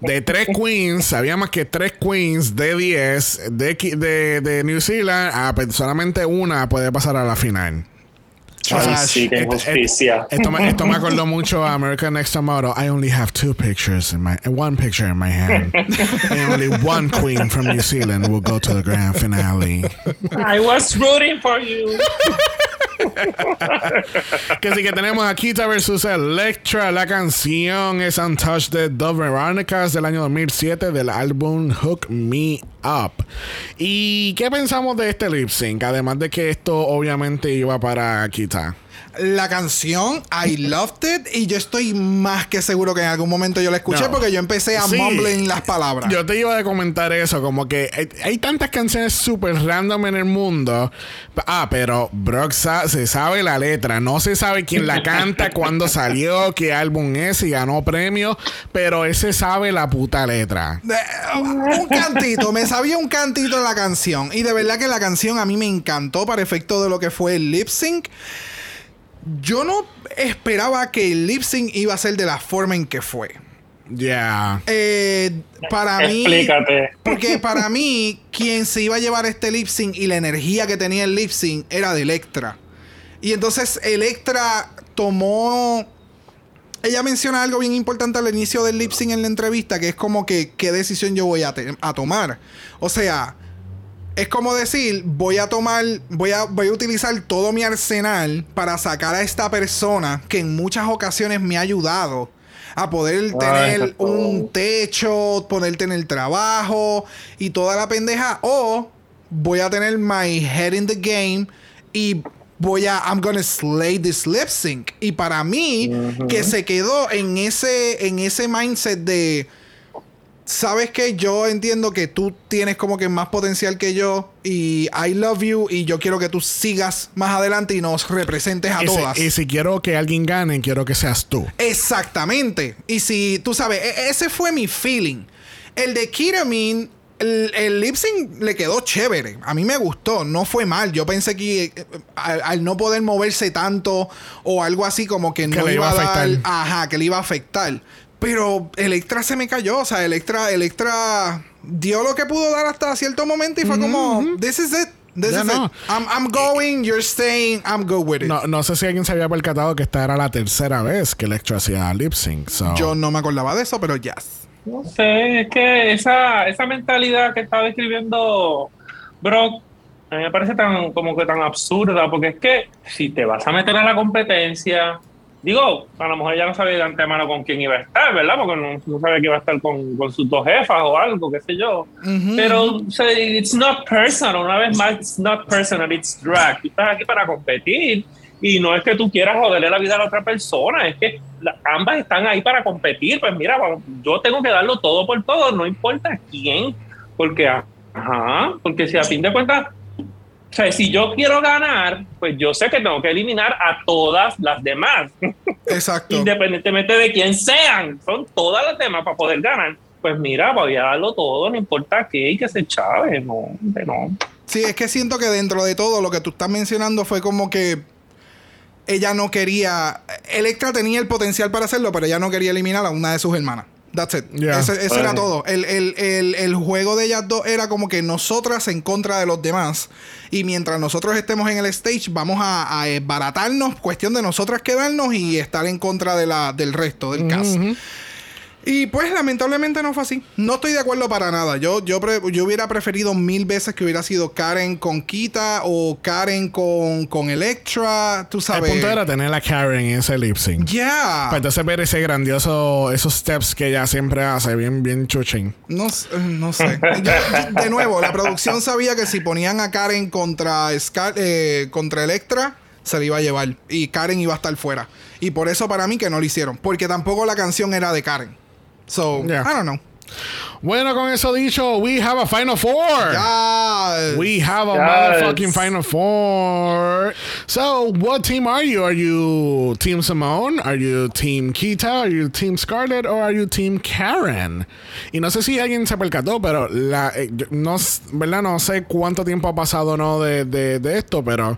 De tres queens, sabíamos que tres queens de 10 de, New Zealand, ah, pues solamente una puede pasar a la final. Injusticia. Esto me, esto me acordó mucho a American Next Top Model. I only have two pictures in my one picture in my hand. and only one queen from New Zealand will go to the grand finale. I was rooting for you. que sí que tenemos a Kita versus Electra. La canción es Untouched de The Veronicas del año 2007 del álbum Hook Me Up. ¿Y qué pensamos de este lip sync? Además de que esto obviamente iba para Kita. La canción, I loved it. Y yo estoy más que seguro que en algún momento yo la escuché No. porque yo empecé a Sí. mumbling las palabras. Yo te iba a comentar eso, como que hay, hay tantas canciones súper random en el mundo. Ah, pero Brock sa- se sabe la letra, no se sabe quién la canta, cuándo salió, qué álbum es, y ganó premio, pero ese sabe la puta letra. Un cantito, me sabía un cantito en la canción. Y de verdad que la canción a mí me encantó para efecto de lo que fue el lip sync. Yo no esperaba que el lip sync iba a ser de la forma en que fue. Ya. Eh, para mí. Explícate. Porque para mí, quien se iba a llevar este lip sync y la energía que tenía el lip sync era de Electra. Y entonces Electra tomó. Ella menciona algo bien importante al inicio del lip sync en la entrevista, que es como que qué decisión yo voy a tomar. O sea, es como decir, voy a tomar, voy a, voy a utilizar todo mi arsenal para sacar a esta persona que en muchas ocasiones me ha ayudado a poder Ay, tener un techo, poder tener trabajo y toda la pendeja. O voy a tener my head in the game y voy a, I'm gonna slay this lip sync. Y para mí, que se quedó en ese, en ese mindset de sabes que yo entiendo que tú tienes como que más potencial que yo y I love you y yo quiero que tú sigas más adelante y nos representes a Y si, todas. y si quiero que alguien gane, quiero que seas tú. Exactamente. Y si tú sabes, e- ese fue mi feeling. El de Kiramin, el, el lip sync le quedó chévere. A mí me gustó, no fue mal. Yo pensé que eh, al, al no poder moverse tanto o algo así como que no le iba, a dar, afectar. ajá, que le iba a afectar. Pero Electra se me cayó, o sea, Electra, Electra dio lo que pudo dar hasta cierto momento y fue como, this is it. This Ya is no. it. I'm, I'm going, you're staying, I'm good with it. No, no sé si alguien se había percatado que esta era la tercera vez que Electra hacía lip sync. so- Yo no me acordaba de eso, pero yes. No sé, es que esa, esa mentalidad que estaba describiendo Brock a mí me parece tan como que tan absurda, porque es que si te vas a meter a la competencia, digo, a lo mejor ella no sabía de antemano con quién iba a estar, ¿verdad? Porque no, no sabía que iba a estar con, con sus dos jefas o algo, qué sé yo. Ujú, Pero, ujú. o sea, it's not personal, una vez más, it's not personal, it's drag. Tú estás aquí para competir y no es que tú quieras joderle la vida a la otra persona, es que ambas están ahí para competir. Pues mira, yo tengo que darlo todo por todo, no importa quién, porque, ajá, porque si a fin de cuentas, sea, si yo quiero ganar, pues yo sé que tengo que eliminar a todas las demás Exacto. independientemente de quién sean, son todas las demás para poder ganar. Pues mira, voy a darlo todo, no importa qué, y que se chave, no, hombre, no. Sí, es que siento que dentro de todo lo que tú estás mencionando fue como que ella no quería. Electra tenía el potencial para hacerlo, pero ella no quería eliminar a una de sus hermanas. That's it. Yeah. Ese, ese era todo. El, el- el- el juego de ellas dos era como que nosotras en contra de los demás. Y mientras nosotros estemos en el stage, vamos a, a baratarnos. Cuestión de nosotras quedarnos y estar en contra de la, del resto del cast. Ujú. Y pues lamentablemente no fue así. No estoy de acuerdo para nada. Yo, yo, pre- yo hubiera preferido mil veces que hubiera sido Karen con Kita o Karen con, con Electra. Tú El sabes. punto era tener a Karen en ese lip sync. Ya. Para entonces ver ese grandioso, esos steps que ella siempre hace, bien, bien chuchín. No, eh, no sé. Yo- de nuevo, la producción sabía que si ponían a Karen contra, Scar- eh, contra Electra, se le iba a llevar. Y Karen iba a estar fuera. Y por eso para mí que no lo hicieron. Porque tampoco la canción era de Karen. So, Yeah. I don't know. Bueno, con eso dicho, we have a Final Four. Ya. We have a Yes. motherfucking Final Four. So, what team are you? Are you Team Simone? Are you Team Kita? Are you Team Scarlett? Or are you Team Karen? Y no sé si alguien se percató, pero la, eh, no, ¿verdad? no sé cuánto tiempo ha pasado no de, de- de esto, pero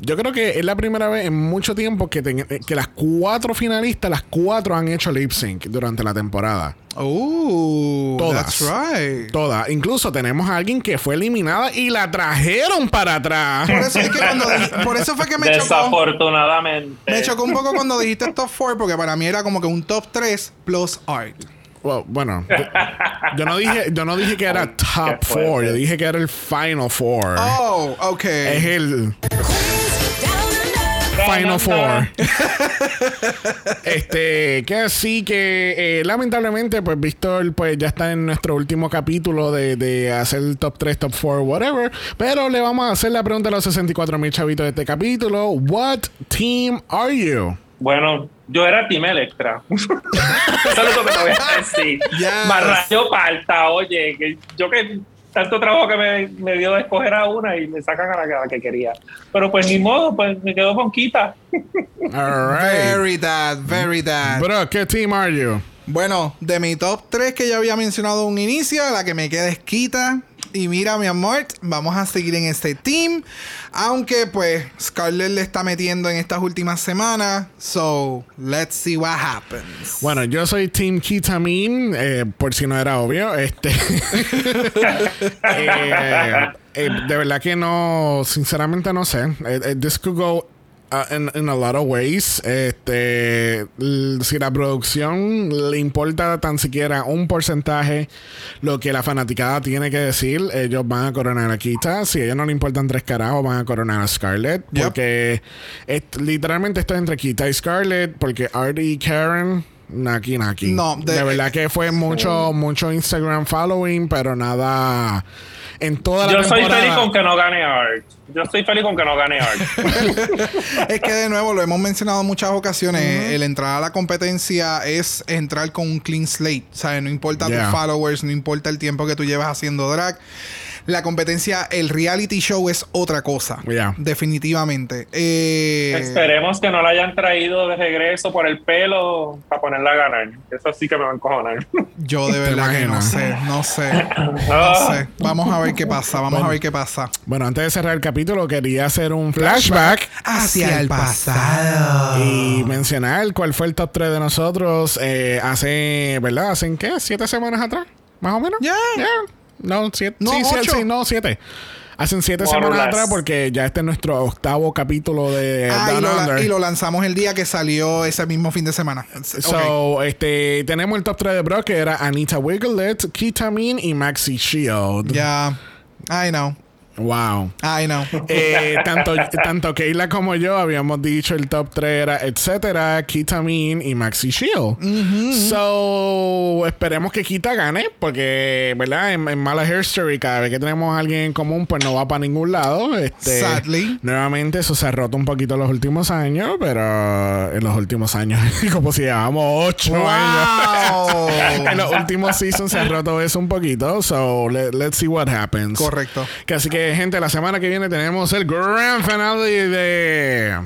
yo creo que es la primera vez en mucho tiempo que, ten- eh, que las cuatro finalistas, las cuatro han hecho lip sync durante la temporada. Oh, Todas. That's right. Todas. Incluso tenemos a alguien que fue eliminada y la trajeron para atrás. Por eso, es que cuando por eso fue que me chocó. Desafortunadamente. Me chocó un poco cuando dijiste top 4 porque para mí era como que un top 3 plus art. Well, bueno, yo, yo no dije, yo no dije que era top qué fuerte. four, yo dije que era el final four. Oh, ok. Es el Final Four. este, que así que eh, lamentablemente, pues Víctor, pues ya está en nuestro último capítulo de, de hacer el top 3, top 4, whatever. Pero le vamos a hacer la pregunta a los 64 mil chavitos de este capítulo. What team are you? Bueno, yo era Team Electra. Eso es lo que te voy a decir. Yes. Falta, oye, que yo que tanto trabajo que me, me dio de escoger a una y me sacan a la, a la que quería. Pero pues ni modo, pues me quedo con Kita. All right. Very that, very that. Bro, ¿qué team are you? Bueno, de mi top 3 que ya había mencionado un inicio, la que me queda es Kita. Y mira, mi amor, vamos a seguir en este team. Aunque, pues, Scarlett le está metiendo en estas últimas semanas. So, let's see what happens. Bueno, yo soy Team Kitamin, eh, por si no era obvio. Este, Eh, eh, de verdad que no, sinceramente no sé. Eh, this could go uh, in, in a lot of ways. Este, si la producción le importa tan siquiera un porcentaje lo que la fanaticada tiene que decir, ellos van a coronar a Kita. Si a ellos no le importan tres carajos, van a coronar a Scarlett. Yep. Porque es- literalmente esto es entre Kita y Scarlett. Porque Artie y Karen. Naki Naki. No, de, de- verdad que fue mucho, mucho Instagram following, pero nada. En toda la Yo soy feliz con que no gane Art. Yo estoy feliz con que no gane Art. es que de nuevo lo hemos mencionado en muchas ocasiones. El entrar a la competencia es entrar con un clean slate. ¿Sabes? No importa Yeah. tus followers, no importa el tiempo que tú llevas haciendo drag. La competencia, el reality show es otra cosa. Yeah. Definitivamente. Eh, Esperemos que no la hayan traído de regreso por el pelo para ponerla a ganar. Eso sí que me va a encojonar. yo de ¿Te verdad que no sé, no sé. No Ah. sé. Vamos a ver qué pasa. Vamos a ver qué pasa. Bueno, antes de cerrar el capítulo, quería hacer un flashback Hacia el pasado. y mencionar cuál fue el top 3 de nosotros eh, hace, ¿verdad? ¿Hacen qué? ¿Siete semanas atrás? ¿Más o menos? Ya. No, siete. No, sí, ocho. sí, no, siete. Hacen siete More semanas atrás porque ya este es nuestro octavo capítulo de Ah, y Down lo, la- Under. y lo lanzamos el día que salió ese mismo fin de semana. So, este, tenemos el top 3 de Brock, que era Anita Wiglet, Kitamin y Maxi Shield. Ya. I know. Wow. I know. Eh, tanto, tanto Keila como yo habíamos dicho el top 3 era etcétera, Kitamin y Maxi Shield. So, esperemos que Kita gane, porque, ¿verdad? En, en Mala Hair Story, cada vez que tenemos a alguien en común, pues no va para ningún lado. Este, Sadly. Nuevamente, eso se ha roto un poquito en los últimos años, pero en los últimos años, como si llevamos 8 años. Wow. en los últimos seasons se ha roto eso un poquito. So, let- let's see what happens. Correcto. Que así que, gente, la semana que viene tenemos el grand finale de.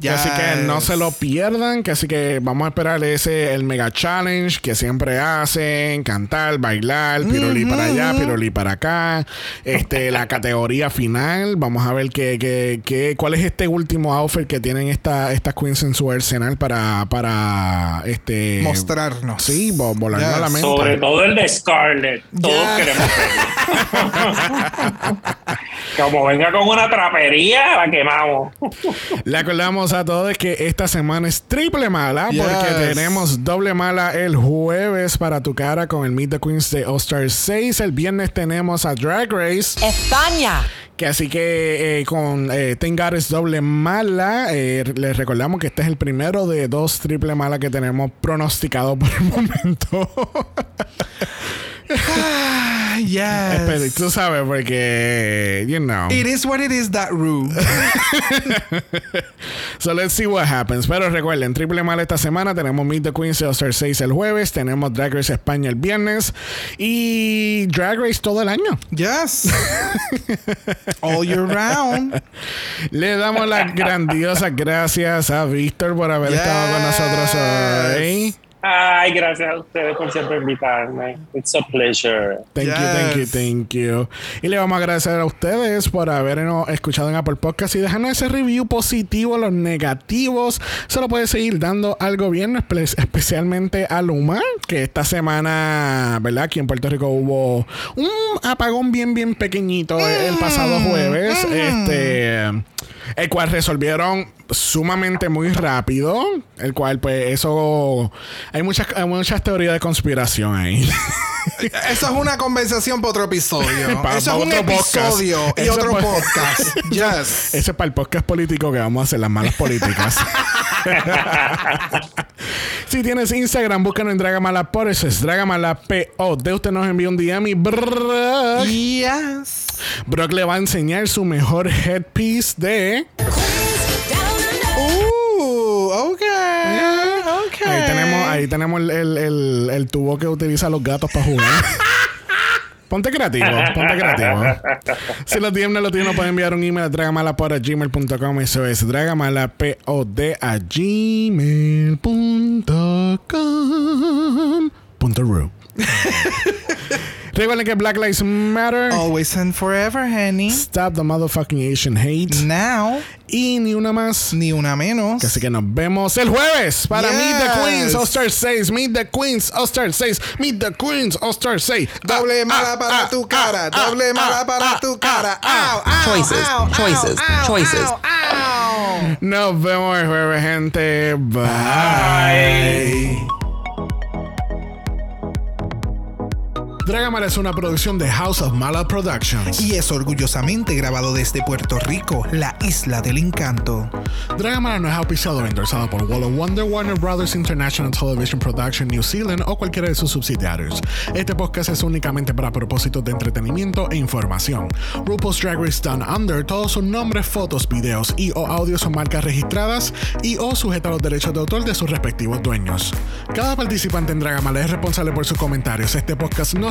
Que Así que no Yes. se lo pierdan. Que así que vamos a esperar ese, el mega challenge que siempre hacen: cantar, bailar, pirulí para allá, pirulí para acá. Este, la categoría final. Vamos a ver qué, qué, qué- cuál es este último outfit que tienen esta, estas queens en su arsenal para, para este Mostrarnos. Sí, vo- volarnos Yes. a la mente. Sobre todo el de Scarlett. Todos Ya. queremos verlo. Como venga con una trapería, la quemamos. Le a todos que esta semana es triple mala Yes. porque tenemos doble mala el jueves para tu cara con el Meet the Queens de All Star 6. El viernes tenemos a Drag Race. España. Que así que eh, con eh, Tengar es doble mala. Eh, les recordamos que este es el primero de dos triple mala que tenemos pronosticado por el momento. Yes. Pero tú sabes, porque, you know. It is what it is, that Rue. So let's see what happens. Pero recuerden, triple mal esta semana. Tenemos Meet the Queens All Star 6 el jueves. Tenemos Drag Race España el viernes. Y Drag Race todo el año. yes. All year round. Le damos las grandiosas gracias a Víctor por haber estado con nosotros hoy. Ay, gracias a ustedes por siempre invitarme. It's a pleasure. Thank you, thank you, Yes. thank you. Y le vamos a agradecer a ustedes por habernos escuchado en Apple Podcast y dejarnos ese review positivo, los negativos. Se lo puede seguir dando al gobierno, espe- especialmente a Luma, que esta semana, ¿verdad? Aquí en Puerto Rico hubo un apagón bien, bien pequeñito el pasado jueves. Este. El cual resolvieron sumamente muy rápido. El cual, pues, eso. Hay muchas, hay muchas teorías de conspiración ahí. Eso es una conversación para otro episodio. Pa- Eso pa es un podcast. episodio y Eso otro podcast. Yes. Ese es para el podcast político que vamos a hacer, las malas políticas. si tienes Instagram, búscanos en Dragamala por eso es Dragamala POD. Usted nos envía un DM y Brock, Yes. Brock le va a enseñar su mejor headpiece de. Uh. Okay. Ahí tenemos, ahí tenemos el, el- el- el tubo que utiliza los gatos para jugar. Ponte creativo, ponte creativo. Si los DM no lo tienen, pueden enviar un email a dragamalapod.gmail.com. Eso es dragamalapod a gmail.com. Punto ru. Recuerden que Black Lives Matter. Always and forever, honey. Stop the motherfucking Asian hate. Now, Y ni una más. ni una menos. Así que nos vemos el jueves para Yes. Meet the Queens All Star 6. Meet the Queens All Star 6. Meet the Queens All Star 6. Doble Ah, mala ah, para ah, tu cara. ah, Doble ah, mala ah, para ah, tu ah, cara. ah, Ow, ow, Choices, ow, choices, choices. ow, ow. Nos vemos el jueves, gente. Bye. Bye. Dragamala es una producción de House of Mala Productions. Y es orgullosamente grabado desde Puerto Rico, la isla del encanto. Dragamala no es auspiciado o endorsado por Wall of Wonder, Warner Brothers International Television Production New Zealand o cualquiera de sus subsidiarios. Este podcast es únicamente para propósitos de entretenimiento e información. RuPaul's Drag Race Down Under, todos sus nombres, fotos, videos y o audios son marcas registradas y o sujetas a los derechos de autor de sus respectivos dueños. Cada participante en Dragamala es responsable por sus comentarios. Este podcast no